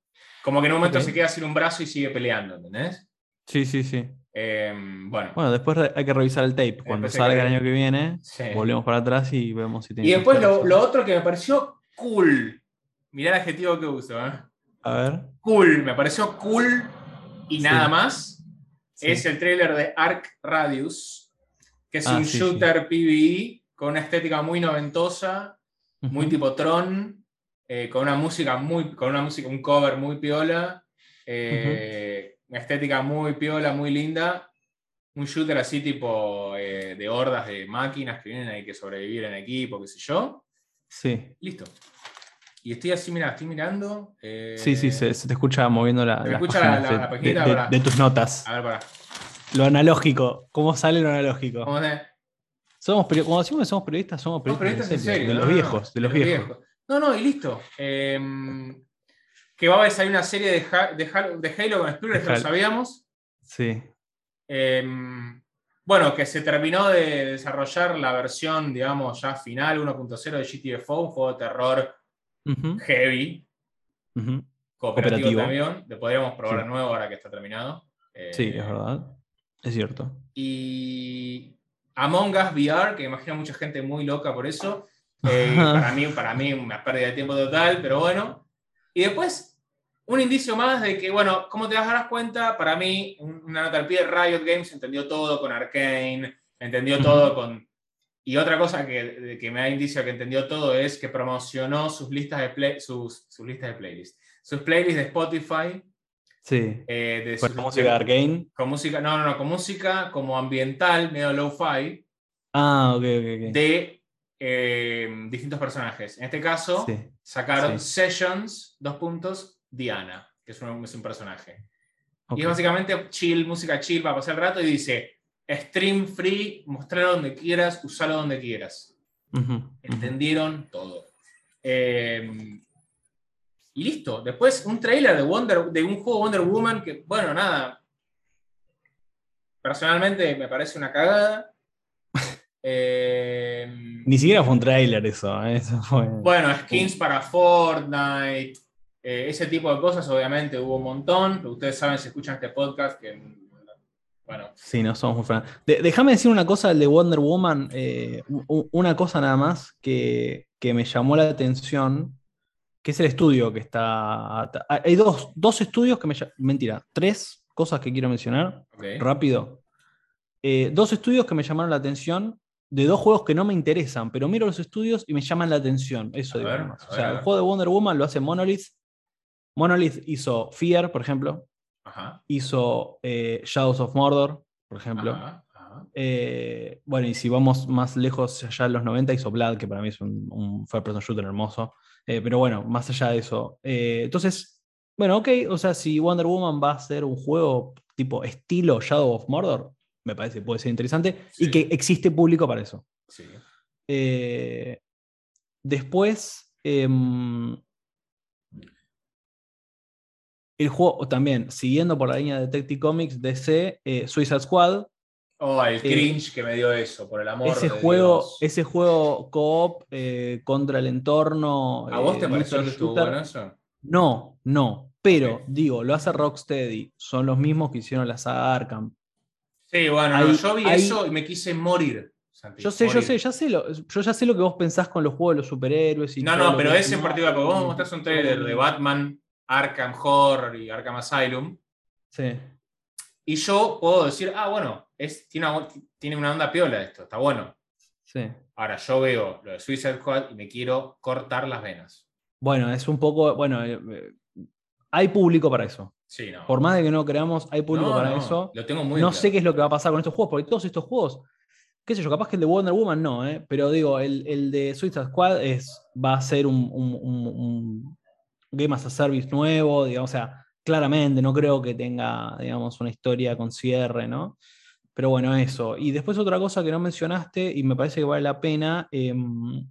Speaker 1: Como que en un momento se queda sin un brazo y sigue peleando, ¿entendés?
Speaker 2: Sí, sí, sí.
Speaker 1: Eh, bueno.
Speaker 2: Bueno, después hay que revisar el tape. Cuando
Speaker 1: que
Speaker 2: salga el año que viene,
Speaker 1: sí.
Speaker 2: volvemos para atrás y vemos si tiene.
Speaker 1: Y después lo, otro que me pareció cool. Mirá el adjetivo que uso, ¿eh?
Speaker 2: A ver.
Speaker 1: Cool. Me pareció cool y
Speaker 2: Sí.
Speaker 1: nada más.
Speaker 2: Sí.
Speaker 1: Es el trailer de Arc Radius, que es
Speaker 2: Ah,
Speaker 1: un shooter PvE con una estética muy noventosa, muy tipo Tron, eh, con una música muy, con una música, un cover muy piola, eh, una estética muy piola, muy linda. Un shooter así tipo eh, de hordas de máquinas que vienen ahí que sobrevivir en equipo, qué sé yo.
Speaker 2: Sí.
Speaker 1: Listo. Y estoy así, mira, estoy mirando. eh,
Speaker 2: Sí, sí, se, se te escucha moviendo la,
Speaker 1: ¿Se escucha la- la-
Speaker 2: de-
Speaker 1: la paginita
Speaker 2: de, de-
Speaker 1: ahora?
Speaker 2: de tus notas.
Speaker 1: A ver, para.
Speaker 2: Lo analógico. ¿Cómo sale lo analógico?
Speaker 1: ¿Cómo se-
Speaker 2: Somos Cuando decimos que somos periodistas, somos
Speaker 1: No,
Speaker 2: periodistas,
Speaker 1: es en serio.
Speaker 2: de
Speaker 1: no,
Speaker 2: los
Speaker 1: no,
Speaker 2: viejos, de los viejos.
Speaker 1: No, no, y listo. Eh, que va a salir una serie de, Ha- de Halo, de Halo con
Speaker 2: De
Speaker 1: ya lo sabíamos.
Speaker 2: Sí.
Speaker 1: Eh, bueno, que se terminó de desarrollar la versión, digamos, ya final 1.0 de GTFO, un juego de terror heavy,
Speaker 2: ujú.
Speaker 1: cooperativo,
Speaker 2: Cooperativo.
Speaker 1: también. Lo podríamos probar
Speaker 2: Sí.
Speaker 1: de nuevo ahora que está terminado. Eh,
Speaker 2: Sí, es verdad. Es cierto.
Speaker 1: Y Among Us VR, que imagino mucha gente muy loca por eso. Eh, para, mí, para mí una pérdida de tiempo total, pero bueno. Y después, un indicio más de que, bueno, como te darás cuenta, para mí, un- una nota al pie, Riot Games entendió todo con Arkane, entendió todo con... Y otra cosa que, que me da indicio que entendió todo es que promocionó sus listas de, play, sus, sus listas de playlist. Sus playlists de Spotify.
Speaker 2: Sí.
Speaker 1: eh, de
Speaker 2: Con
Speaker 1: sus-
Speaker 2: música de Arkane.
Speaker 1: con música, no, no, no, con música como ambiental, medio low-fi,
Speaker 2: Ah, ok, ok, ok.
Speaker 1: de eh, distintos personajes. En este caso,
Speaker 2: Sí.
Speaker 1: sacaron
Speaker 2: sí.
Speaker 1: Sessions, dos puntos, Diana, que es un, es un personaje. Y es básicamente chill, música chill para pasar el rato, y dice, stream free, mostrarlo donde quieras, usarlo donde quieras. Entendieron todo. Eh, y listo. Después un trailer de, Wonder, de un juego Wonder Woman que, bueno, nada. Personalmente me parece una cagada. Eh,
Speaker 2: Ni siquiera fue un trailer eso. ¿eh? Eso fue.
Speaker 1: bueno, skins para Fortnite. Eh, ese tipo de cosas, obviamente, hubo un montón. Ustedes saben, si escuchan este podcast, que. Bueno,
Speaker 2: Sí, no somos muy fan. De- déjame decir una cosa de Wonder Woman. eh, una cosa nada más que, que me llamó la atención. Que es el estudio que está. Hay dos, dos estudios que me. Mentira, tres cosas que quiero mencionar. rápido. Eh, dos estudios que me llamaron la atención de dos juegos que no me interesan, pero miro los estudios y me llaman la atención. Eso digo
Speaker 1: ver,
Speaker 2: O sea, el juego de Wonder Woman lo hace Monolith. Monolith hizo Fear, por ejemplo.
Speaker 1: Ajá.
Speaker 2: Hizo eh, Shadows of Mordor, por ejemplo.
Speaker 1: Ajá, ajá.
Speaker 2: Eh, bueno, y si vamos más lejos, allá en los 90 hizo Blood, que para mí es un, un first person shooter hermoso. Eh, pero bueno, más allá de eso. entonces, bueno, ok, o sea, si Wonder Woman va a ser un juego tipo estilo Shadow of Mordor, me parece que puede ser interesante
Speaker 1: Sí.
Speaker 2: y que existe público para eso.
Speaker 1: Sí.
Speaker 2: Después, em, el juego también, siguiendo por la línea de Detective Comics, DC, eh, Suicide Squad,
Speaker 1: Oh, el cringe que me dio eso, por el amor
Speaker 2: ese
Speaker 1: de
Speaker 2: juego,
Speaker 1: Dios.
Speaker 2: ese juego co-op eh, contra el entorno.
Speaker 1: ¿A vos
Speaker 2: eh,
Speaker 1: te pareció
Speaker 2: loser
Speaker 1: que estuvo bueno eso?
Speaker 2: No, no. Pero, digo, lo hace Rocksteady. Son los mismos que hicieron la saga Arkham.
Speaker 1: Sí, bueno, no, yo vi
Speaker 2: ahí-
Speaker 1: eso y me quise morir. Santi,
Speaker 2: Yo sé, yo sé, ya sé lo, yo ya sé lo que vos pensás con los juegos de los superhéroes y
Speaker 1: No,
Speaker 2: todo
Speaker 1: no, pero ese en particular, vos mostraste un trailer de Batman, Arkham Horror y Arkham Asylum.
Speaker 2: Sí.
Speaker 1: Y yo puedo decir, ah, bueno, es, tiene, una, tiene una onda piola esto, está bueno.
Speaker 2: Sí.
Speaker 1: Ahora yo veo lo de Suicide Squad y me quiero cortar las venas.
Speaker 2: Bueno, es un poco, bueno, eh, eh, hay público para eso.
Speaker 1: Sí, no.
Speaker 2: Por más de que no creamos, hay público
Speaker 1: No,
Speaker 2: para
Speaker 1: no,
Speaker 2: eso.
Speaker 1: Lo tengo muy
Speaker 2: No
Speaker 1: claro.
Speaker 2: sé qué es lo que va a pasar con estos juegos, porque todos estos juegos, qué sé yo, capaz que el de Wonder Woman no, ¿eh? pero digo, el, el de Suicide Squad es, va a ser un, un- un- un Game as a Service nuevo, digamos, o sea, claramente no creo que tenga, digamos, una historia con cierre, ¿no? Pero bueno, eso. Y después otra cosa que no mencionaste y me parece que vale la pena, em,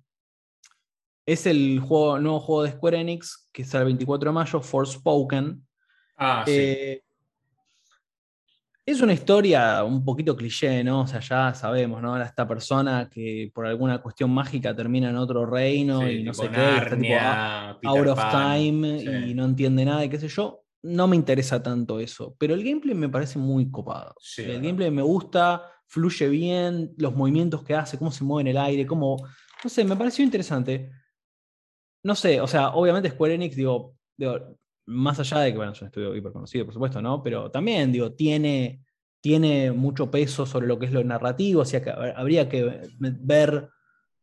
Speaker 2: es el juego, nuevo juego de Square Enix, que sale el 24 de mayo, Forspoken.
Speaker 1: Ah, sí.
Speaker 2: Es una historia un poquito cliché, ¿no? O sea, ya sabemos, ¿no? Era Esta persona que por alguna cuestión mágica termina en otro reino
Speaker 1: Sí,
Speaker 2: y no sé qué, y está tipo
Speaker 1: Narnia,
Speaker 2: out of
Speaker 1: Pan,
Speaker 2: time
Speaker 1: sí.
Speaker 2: y no entiende nada y qué sé yo. No me interesa tanto eso, pero el gameplay me parece muy copado.
Speaker 1: Sí,
Speaker 2: el
Speaker 1: verdad.
Speaker 2: gameplay me gusta, fluye bien, los movimientos que hace, cómo se mueve en el aire, cómo... No sé, me pareció interesante. No sé, o sea, obviamente Square Enix, digo, digo, más allá de que, bueno, es un estudio hiper conocido, por supuesto, ¿no? Pero también, digo, tiene, tiene mucho peso sobre lo que es lo narrativo, o sea, que hab- habría que ver,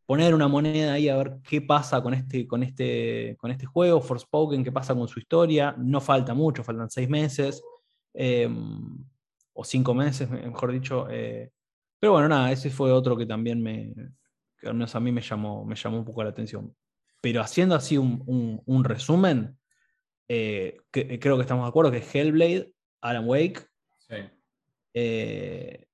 Speaker 2: poner una moneda ahí a ver qué pasa con este, con este, con este juego, Forspoken, qué pasa con su historia. No falta mucho, faltan seis meses, eh, o cinco meses, me- mejor dicho. eh. pero bueno, nada, ese fue otro que también me, que al menos a mí me llamó, me llamó un poco la atención. Pero haciendo así un, un- un resumen, eh, que- creo que estamos de acuerdo que Hellblade, Alan Wake,
Speaker 1: Sí.
Speaker 2: eh,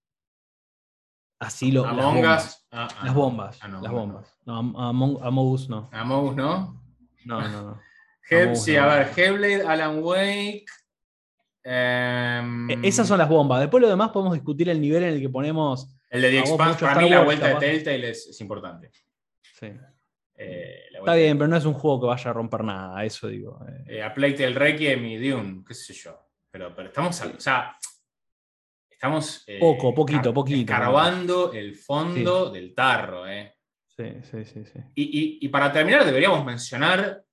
Speaker 2: así lo. las
Speaker 1: Among
Speaker 2: bombas.
Speaker 1: Us. ah, ah,
Speaker 2: Las bombas.
Speaker 1: Ah, no,
Speaker 2: las
Speaker 1: no.
Speaker 2: bombas. No, Am- Among, Among Us no.
Speaker 1: Among Us, ¿no?
Speaker 2: No, no, no. Us
Speaker 1: sí,
Speaker 2: no.
Speaker 1: a ver, Hellblade, Alan Wake. em,
Speaker 2: E- Esas son las bombas. Después lo demás podemos discutir el nivel en el que ponemos.
Speaker 1: El de The Expanse, para mí la vuelta
Speaker 2: capaz.
Speaker 1: de Telltale es, es importante.
Speaker 2: Sí.
Speaker 1: Eh, la
Speaker 2: Está bien, pero no es un juego que vaya a romper nada, eso digo. eh.
Speaker 1: eh, a Tale Requiem y Dune, qué sé yo. Pero, pero estamos, o sea, estamos eh,
Speaker 2: Poco, poquito, poquito.
Speaker 1: escarbando el fondo del tarro. Eh.
Speaker 2: Sí, sí, sí, sí.
Speaker 1: Y, y- y para terminar, deberíamos mencionar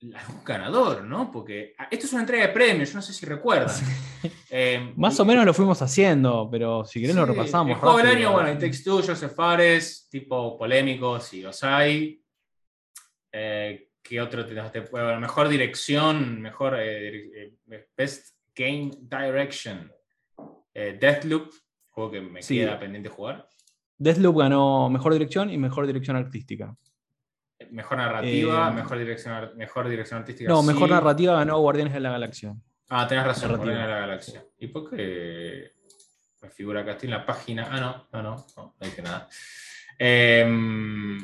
Speaker 1: algún ganador, ¿no? Porque ah, esto es una entrega de premios, yo no sé si recuerdan. Eh,
Speaker 2: Más o menos lo fuimos haciendo, pero si querés lo repasamos.
Speaker 1: El juego del
Speaker 2: rápido.
Speaker 1: año, bueno, It Takes Two, Joseph Fares, tipo polémicos, y los hay. Eh, ¿Qué otro te, te- bueno, mejor dirección, mejor eh, Best Game Direction. Deathloop, juego que me
Speaker 2: Sí.
Speaker 1: queda pendiente jugar.
Speaker 2: Deathloop ganó mejor dirección y mejor dirección artística.
Speaker 1: Mejor narrativa,
Speaker 2: Eh,
Speaker 1: mejor, dirección, mejor dirección artística.
Speaker 2: No,
Speaker 1: sí.
Speaker 2: mejor narrativa ganó Guardianes de la Galaxia.
Speaker 1: Ah, tenés razón,
Speaker 2: Narrativa.
Speaker 1: Guardianes de la Galaxia. ¿Y por qué me figura acá? Estoy en la página. Ah, no, no, no, no, no dije nada. Em,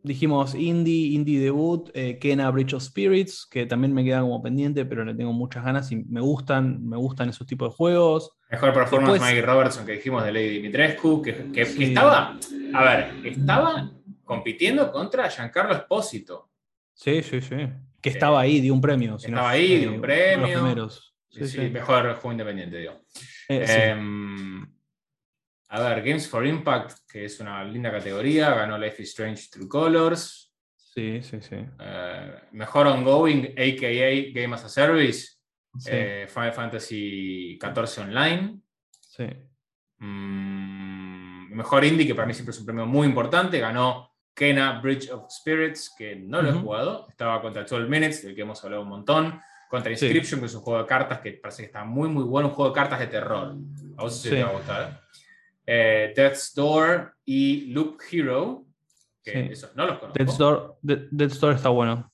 Speaker 2: Dijimos indie, indie debut, eh, Kena Bridge of Spirits, que también me queda como pendiente, pero le tengo muchas ganas y me gustan, me gustan esos tipos de juegos.
Speaker 1: Mejor performance
Speaker 2: Después-
Speaker 1: Maggie Robertson que dijimos de Lady Dimitrescu, que, que- que
Speaker 2: Sí.
Speaker 1: estaba, a ver, estaba compitiendo contra Giancarlo Espósito.
Speaker 2: Sí, sí, sí. Que estaba ahí, dio un premio. si no,
Speaker 1: Estaba ahí, dio
Speaker 2: eh,
Speaker 1: un
Speaker 2: uno de los
Speaker 1: premio.
Speaker 2: primeros.
Speaker 1: Sí,
Speaker 2: Sí, sí.
Speaker 1: Mejor juego independiente, digo.
Speaker 2: Eh, sí.
Speaker 1: Em, a ver, Games for Impact, que es una linda categoría, ganó Life is Strange True Colors.
Speaker 2: sí, sí, sí.
Speaker 1: Eh, mejor ongoing, a.k.a. Game as a Service,
Speaker 2: Sí,
Speaker 1: eh, Final Fantasy XIV Online.
Speaker 2: sí.
Speaker 1: Mm, mejor indie, que para mí siempre es un premio muy importante, ganó Kena Bridge of Spirits, que no lo he jugado. Estaba contra 12 Minutes, del que hemos hablado un montón. Contra
Speaker 2: Sí.
Speaker 1: Inscription, que es un juego de cartas que parece que está muy, muy bueno. Un juego de cartas de terror. A vos sí te va a gustar. Eh, Death's Door y Loop Hero, que
Speaker 2: Sí.
Speaker 1: esos no los conozco.
Speaker 2: Store, Dead- Dead Store está bueno.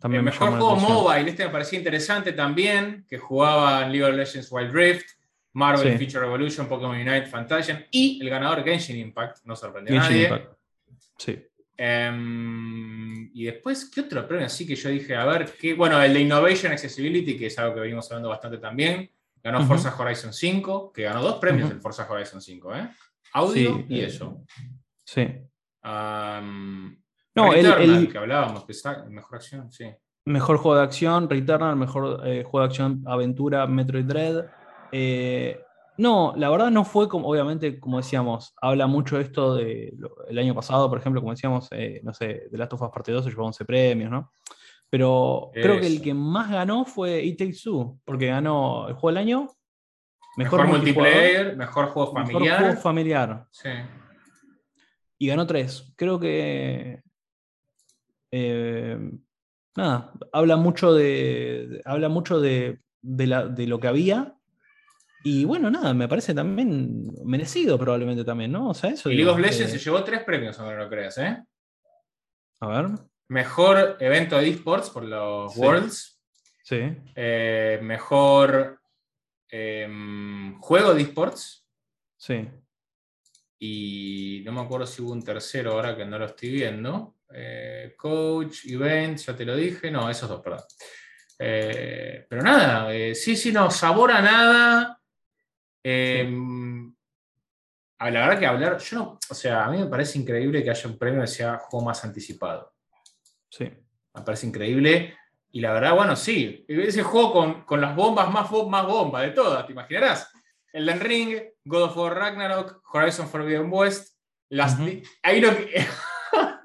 Speaker 2: También
Speaker 1: El
Speaker 2: me
Speaker 1: mejor juego mobile, este me parecía interesante también, que jugaba en League of Legends Wild Rift, Marvel
Speaker 2: Sí.
Speaker 1: Feature Revolution, Pokémon Unite, Fantasian y el ganador Genshin Impact, no sorprendió a nadie.
Speaker 2: Impact. Sí.
Speaker 1: Em, y después, ¿qué otro premio así que yo dije? A ver, qué, bueno, el de Innovation Accessibility, que es algo que venimos hablando bastante también, ganó. Forza Horizon 5, que ganó dos premios
Speaker 2: Ujú.
Speaker 1: el Forza Horizon 5, ¿eh? Audio
Speaker 2: Sí,
Speaker 1: y
Speaker 2: eh,
Speaker 1: eso.
Speaker 2: Sí. No, el-
Speaker 1: Returnal,
Speaker 2: el-
Speaker 1: que hablábamos, que está mejor acción, sí.
Speaker 2: Mejor juego de acción, Returnal, mejor eh, juego de acción, aventura, Metroid Dread. Eh, no, la verdad no fue como, obviamente, como decíamos, habla mucho esto de lo- el año pasado, por ejemplo, como decíamos, eh, no sé, The Last of Us Parte 2 se llevó 11 premios, ¿no? Pero creo que el que más ganó fue It Takes Two, porque ganó el juego del año,
Speaker 1: Mejor,
Speaker 2: mejor,
Speaker 1: multiplayer, mejor juego
Speaker 2: mejor
Speaker 1: familiar.
Speaker 2: juego familiar.
Speaker 1: sí.
Speaker 2: Y ganó tres. Creo que. eh, nada, habla mucho de, habla mucho de, de la- de lo que había. Y bueno, nada, me parece también merecido probablemente también, ¿no? O sea, eso.
Speaker 1: Y League of Legends
Speaker 2: eh,
Speaker 1: se llevó tres premios, aunque no lo creas, ¿eh?
Speaker 2: A ver,
Speaker 1: Mejor evento de esports por los
Speaker 2: Sí.
Speaker 1: Worlds.
Speaker 2: sí.
Speaker 1: eh, mejor em, juego de esports.
Speaker 2: Sí.
Speaker 1: Y no me acuerdo si hubo un tercero ahora que no lo estoy viendo. Eh, coach, event, ya te lo dije. No, esos dos, perdón. Pero nada, sí, sí, no, sabor a nada. Em, la verdad que hablar, yo no, o sea, a mí me parece increíble que haya un premio que sea juego más anticipado.
Speaker 2: Sí.
Speaker 1: Me parece increíble. Y la verdad, bueno, sí. Ese juego con, con las bombas más, más bombas de todas, te imaginarás. Elden Ring, God of War Ragnarok, Horizon Forbidden West. Las,
Speaker 2: Ujú.
Speaker 1: ahí lo que.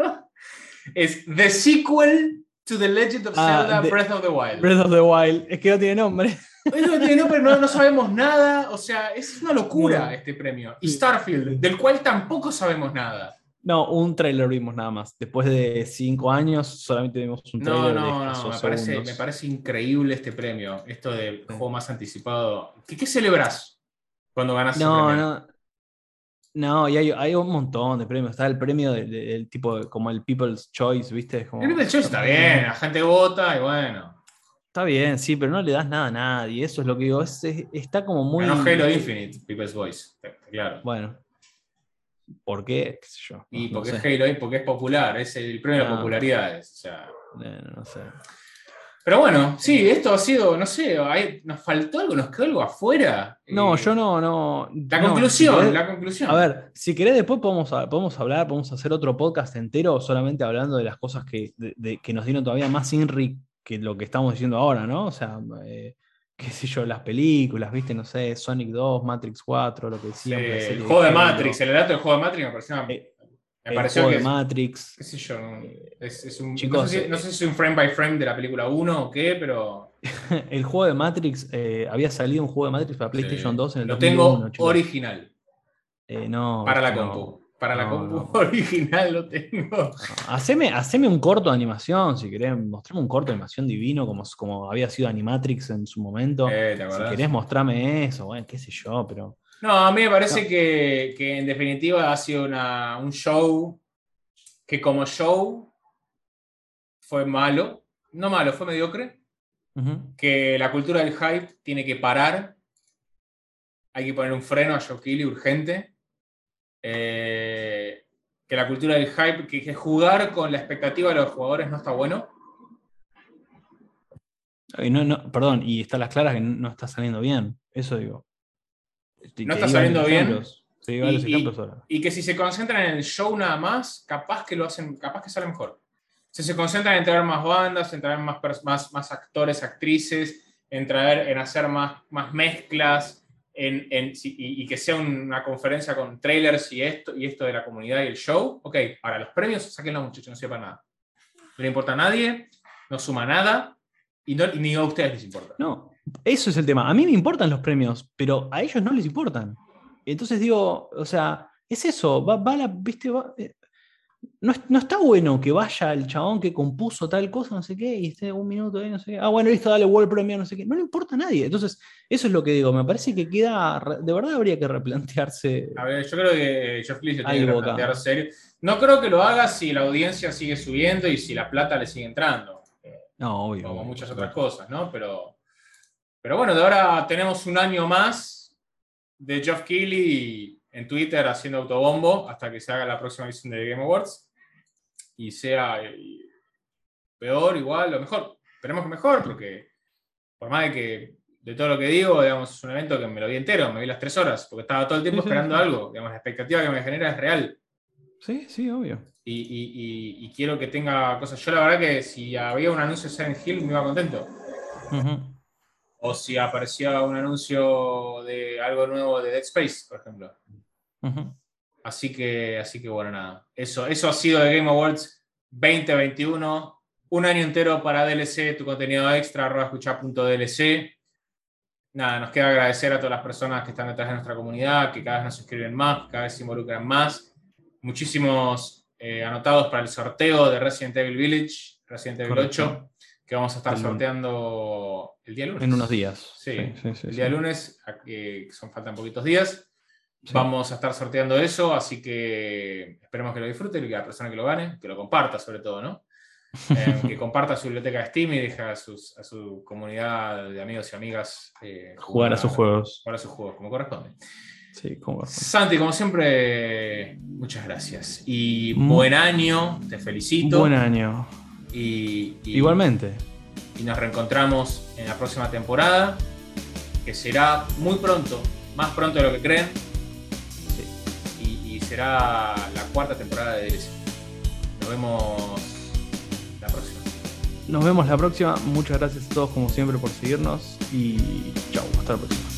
Speaker 1: es The Sequel to The Legend of
Speaker 2: Ah,
Speaker 1: Zelda
Speaker 2: de-
Speaker 1: Breath of the Wild.
Speaker 2: Breath of the Wild. Es que no tiene nombre.
Speaker 1: Tiene nombre, no, no sabemos nada. O sea, es una locura
Speaker 2: No.
Speaker 1: este premio. Y. Starfield, del cual tampoco sabemos nada.
Speaker 2: No, un trailer vimos nada más. Después de cinco años solamente vimos un
Speaker 1: No,
Speaker 2: trailer de
Speaker 1: no, no,
Speaker 2: escasos
Speaker 1: me parece, me parece increíble este premio, esto del juego más anticipado. ¿Qué, qué celebras cuando ganas
Speaker 2: No,
Speaker 1: premio?
Speaker 2: no. No, y hay, hay un montón de premios. Está el premio del, del tipo, de- como el People's Choice, ¿viste? Como-
Speaker 1: El People's Choice está bien, la gente vota y bueno.
Speaker 2: Está bien, sí, pero no le das nada a nadie. Eso es lo que digo. es- es- está como muy.
Speaker 1: Ganó Halo Infinite, People's Voice, claro.
Speaker 2: Bueno. ¿Por qué? ¿Qué sé yo?
Speaker 1: Y
Speaker 2: no,
Speaker 1: porque
Speaker 2: no
Speaker 1: es. Halo, porque es popular, es el premio de
Speaker 2: Ah.
Speaker 1: popularidades. o sea.
Speaker 2: No sé.
Speaker 1: Pero bueno, sí, esto ha sido, no sé, hay- nos faltó algo, nos quedó algo afuera.
Speaker 2: No,
Speaker 1: Eh,
Speaker 2: yo no, no.
Speaker 1: La
Speaker 2: no,
Speaker 1: conclusión,
Speaker 2: si querés-
Speaker 1: la conclusión.
Speaker 2: A ver, si querés después podemos, podemos hablar, podemos hacer otro podcast entero solamente hablando de las cosas que, de- de- que nos dieron todavía más INRI que lo que estamos diciendo ahora, ¿no? O sea, eh, qué sé yo, las películas, viste, no sé, Sonic 2, Matrix 4, lo que
Speaker 1: Sí,
Speaker 2: la serie
Speaker 1: el juego de Matrix, el relato del juego de Matrix me pareció,
Speaker 2: Eh,
Speaker 1: me
Speaker 2: el
Speaker 1: pareció
Speaker 2: juego
Speaker 1: que
Speaker 2: de
Speaker 1: es-
Speaker 2: Matrix.
Speaker 1: qué sé yo, es, es un,
Speaker 2: Chicos,
Speaker 1: no, sé si, no
Speaker 2: eh,
Speaker 1: sé si es un frame by frame de la película 1 o qué, pero
Speaker 2: El juego de Matrix, eh, había salido un juego de Matrix para PlayStation
Speaker 1: eh,
Speaker 2: 2 en el
Speaker 1: lo
Speaker 2: 2001,
Speaker 1: tengo original
Speaker 2: Eh, no,
Speaker 1: para la
Speaker 2: no.
Speaker 1: compu. Para la
Speaker 2: No,
Speaker 1: compu
Speaker 2: no.
Speaker 1: original lo tengo.
Speaker 2: Haceme, haceme un corto de animación, si querés. Mostrame un corto de animación divino, como, como había sido Animatrix en su momento.
Speaker 1: Eh, ¿te
Speaker 2: si querés, mostrame eso, bueno, qué sé yo, pero.
Speaker 1: No, a mí me parece
Speaker 2: No.
Speaker 1: que, que en definitiva ha sido una- un show que como show fue malo. No malo, fue mediocre. Que la cultura del hype tiene que parar. Hay que poner un freno a Keighley urgente. Eh, que la cultura del hype, que, jugar con la expectativa de los jugadores no está bueno.
Speaker 2: Y no, no, perdón, y está las claras que no está saliendo bien. Eso digo.
Speaker 1: No está saliendo bien. Y- y-
Speaker 2: ejemplos ahora.
Speaker 1: Y que si se concentran en el show nada más, capaz que lo hacen, capaz que sale mejor. Si se concentran en traer más bandas, en traer más, más actores, actrices, en traer, en hacer más, más mezclas, en, en- y, y que sea una conferencia con trailers y esto, y esto de la comunidad y el show, ok, ahora los premios, saquen los muchachos, no sepa nada. No le importa a nadie, no suma nada, y, no- y ni a ustedes les importa.
Speaker 2: No, eso es el tema. A mí me importan los premios, pero a ellos no les importan. Entonces digo, o sea, es eso, va, va la, viste, va- eh, no, es- no está bueno que vaya el chabón que compuso tal cosa, no sé qué, y esté un minuto ahí, no sé qué. Ah, bueno, listo, dale World Premio, no sé qué. No le importa a nadie. Entonces, eso es lo que digo. Me parece que queda, de verdad habría que replantearse.
Speaker 1: A ver, yo creo que Jeff Cleese se tiene que replantear serio. No creo que lo haga si la audiencia sigue subiendo y si la plata le sigue entrando.
Speaker 2: No, obvio.
Speaker 1: como
Speaker 2: obvio,
Speaker 1: muchas otras cosas, ¿no? Pero, pero bueno, de ahora tenemos un año más de Geoff Keighley en Twitter haciendo autobombo hasta que se haga la próxima edición de Game Awards y sea eh, peor, igual o mejor. Esperemos que mejor, porque por más de que de todo lo que digo, digamos, es un evento que me lo vi entero, me vi las tres horas, porque estaba todo el tiempo
Speaker 2: Sí,
Speaker 1: esperando
Speaker 2: sí.
Speaker 1: algo. Digamos, la expectativa que me genera es real.
Speaker 2: Sí, sí, obvio.
Speaker 1: Y, y- y- y quiero que tenga cosas. Yo la verdad que si había un anuncio de Silent Hill me iba contento.
Speaker 2: Ujú.
Speaker 1: O si aparecía un anuncio de algo nuevo de Dead Space, por ejemplo.
Speaker 2: Ujú.
Speaker 1: Así que, así que bueno, nada. Eso, eso ha sido de Game Awards 2021. Un año entero para DLC, tu contenido extra, arroba escuchar.dlc. Nada, nos queda agradecer a todas las personas que están detrás de nuestra comunidad, que cada vez nos suscriben más, que cada vez se involucran más. Muchísimos eh, anotados para el sorteo de Resident Evil Village. Resident Evil
Speaker 2: Correcto.
Speaker 1: 8, que vamos a estar
Speaker 2: El
Speaker 1: sorteando el día lunes.
Speaker 2: En unos días.
Speaker 1: Sí,
Speaker 2: sí, sí,
Speaker 1: el
Speaker 2: sí.
Speaker 1: día lunes, a que son faltan poquitos días.
Speaker 2: Sí.
Speaker 1: Vamos a estar sorteando eso, así que esperemos que lo disfruten y que la persona que lo gane, que lo comparta sobre todo, ¿no? Eh, que comparta su biblioteca de Steam y deja a, sus- a su comunidad de amigos y amigas eh,
Speaker 2: Jugar a sus juegos.
Speaker 1: Jugar a sus juegos, como corresponde.
Speaker 2: Sí, como
Speaker 1: Santi, como siempre, muchas gracias. Y
Speaker 2: Mm.
Speaker 1: buen año, te felicito.
Speaker 2: Buen año.
Speaker 1: Y, y-
Speaker 2: Igualmente.
Speaker 1: Y nos reencontramos en la próxima temporada, que será muy pronto, más pronto de lo que creen. Será la cuarta temporada de DLC. Nos vemos la próxima.
Speaker 2: Nos vemos la próxima. Muchas gracias a todos como siempre por seguirnos y chau, hasta la próxima.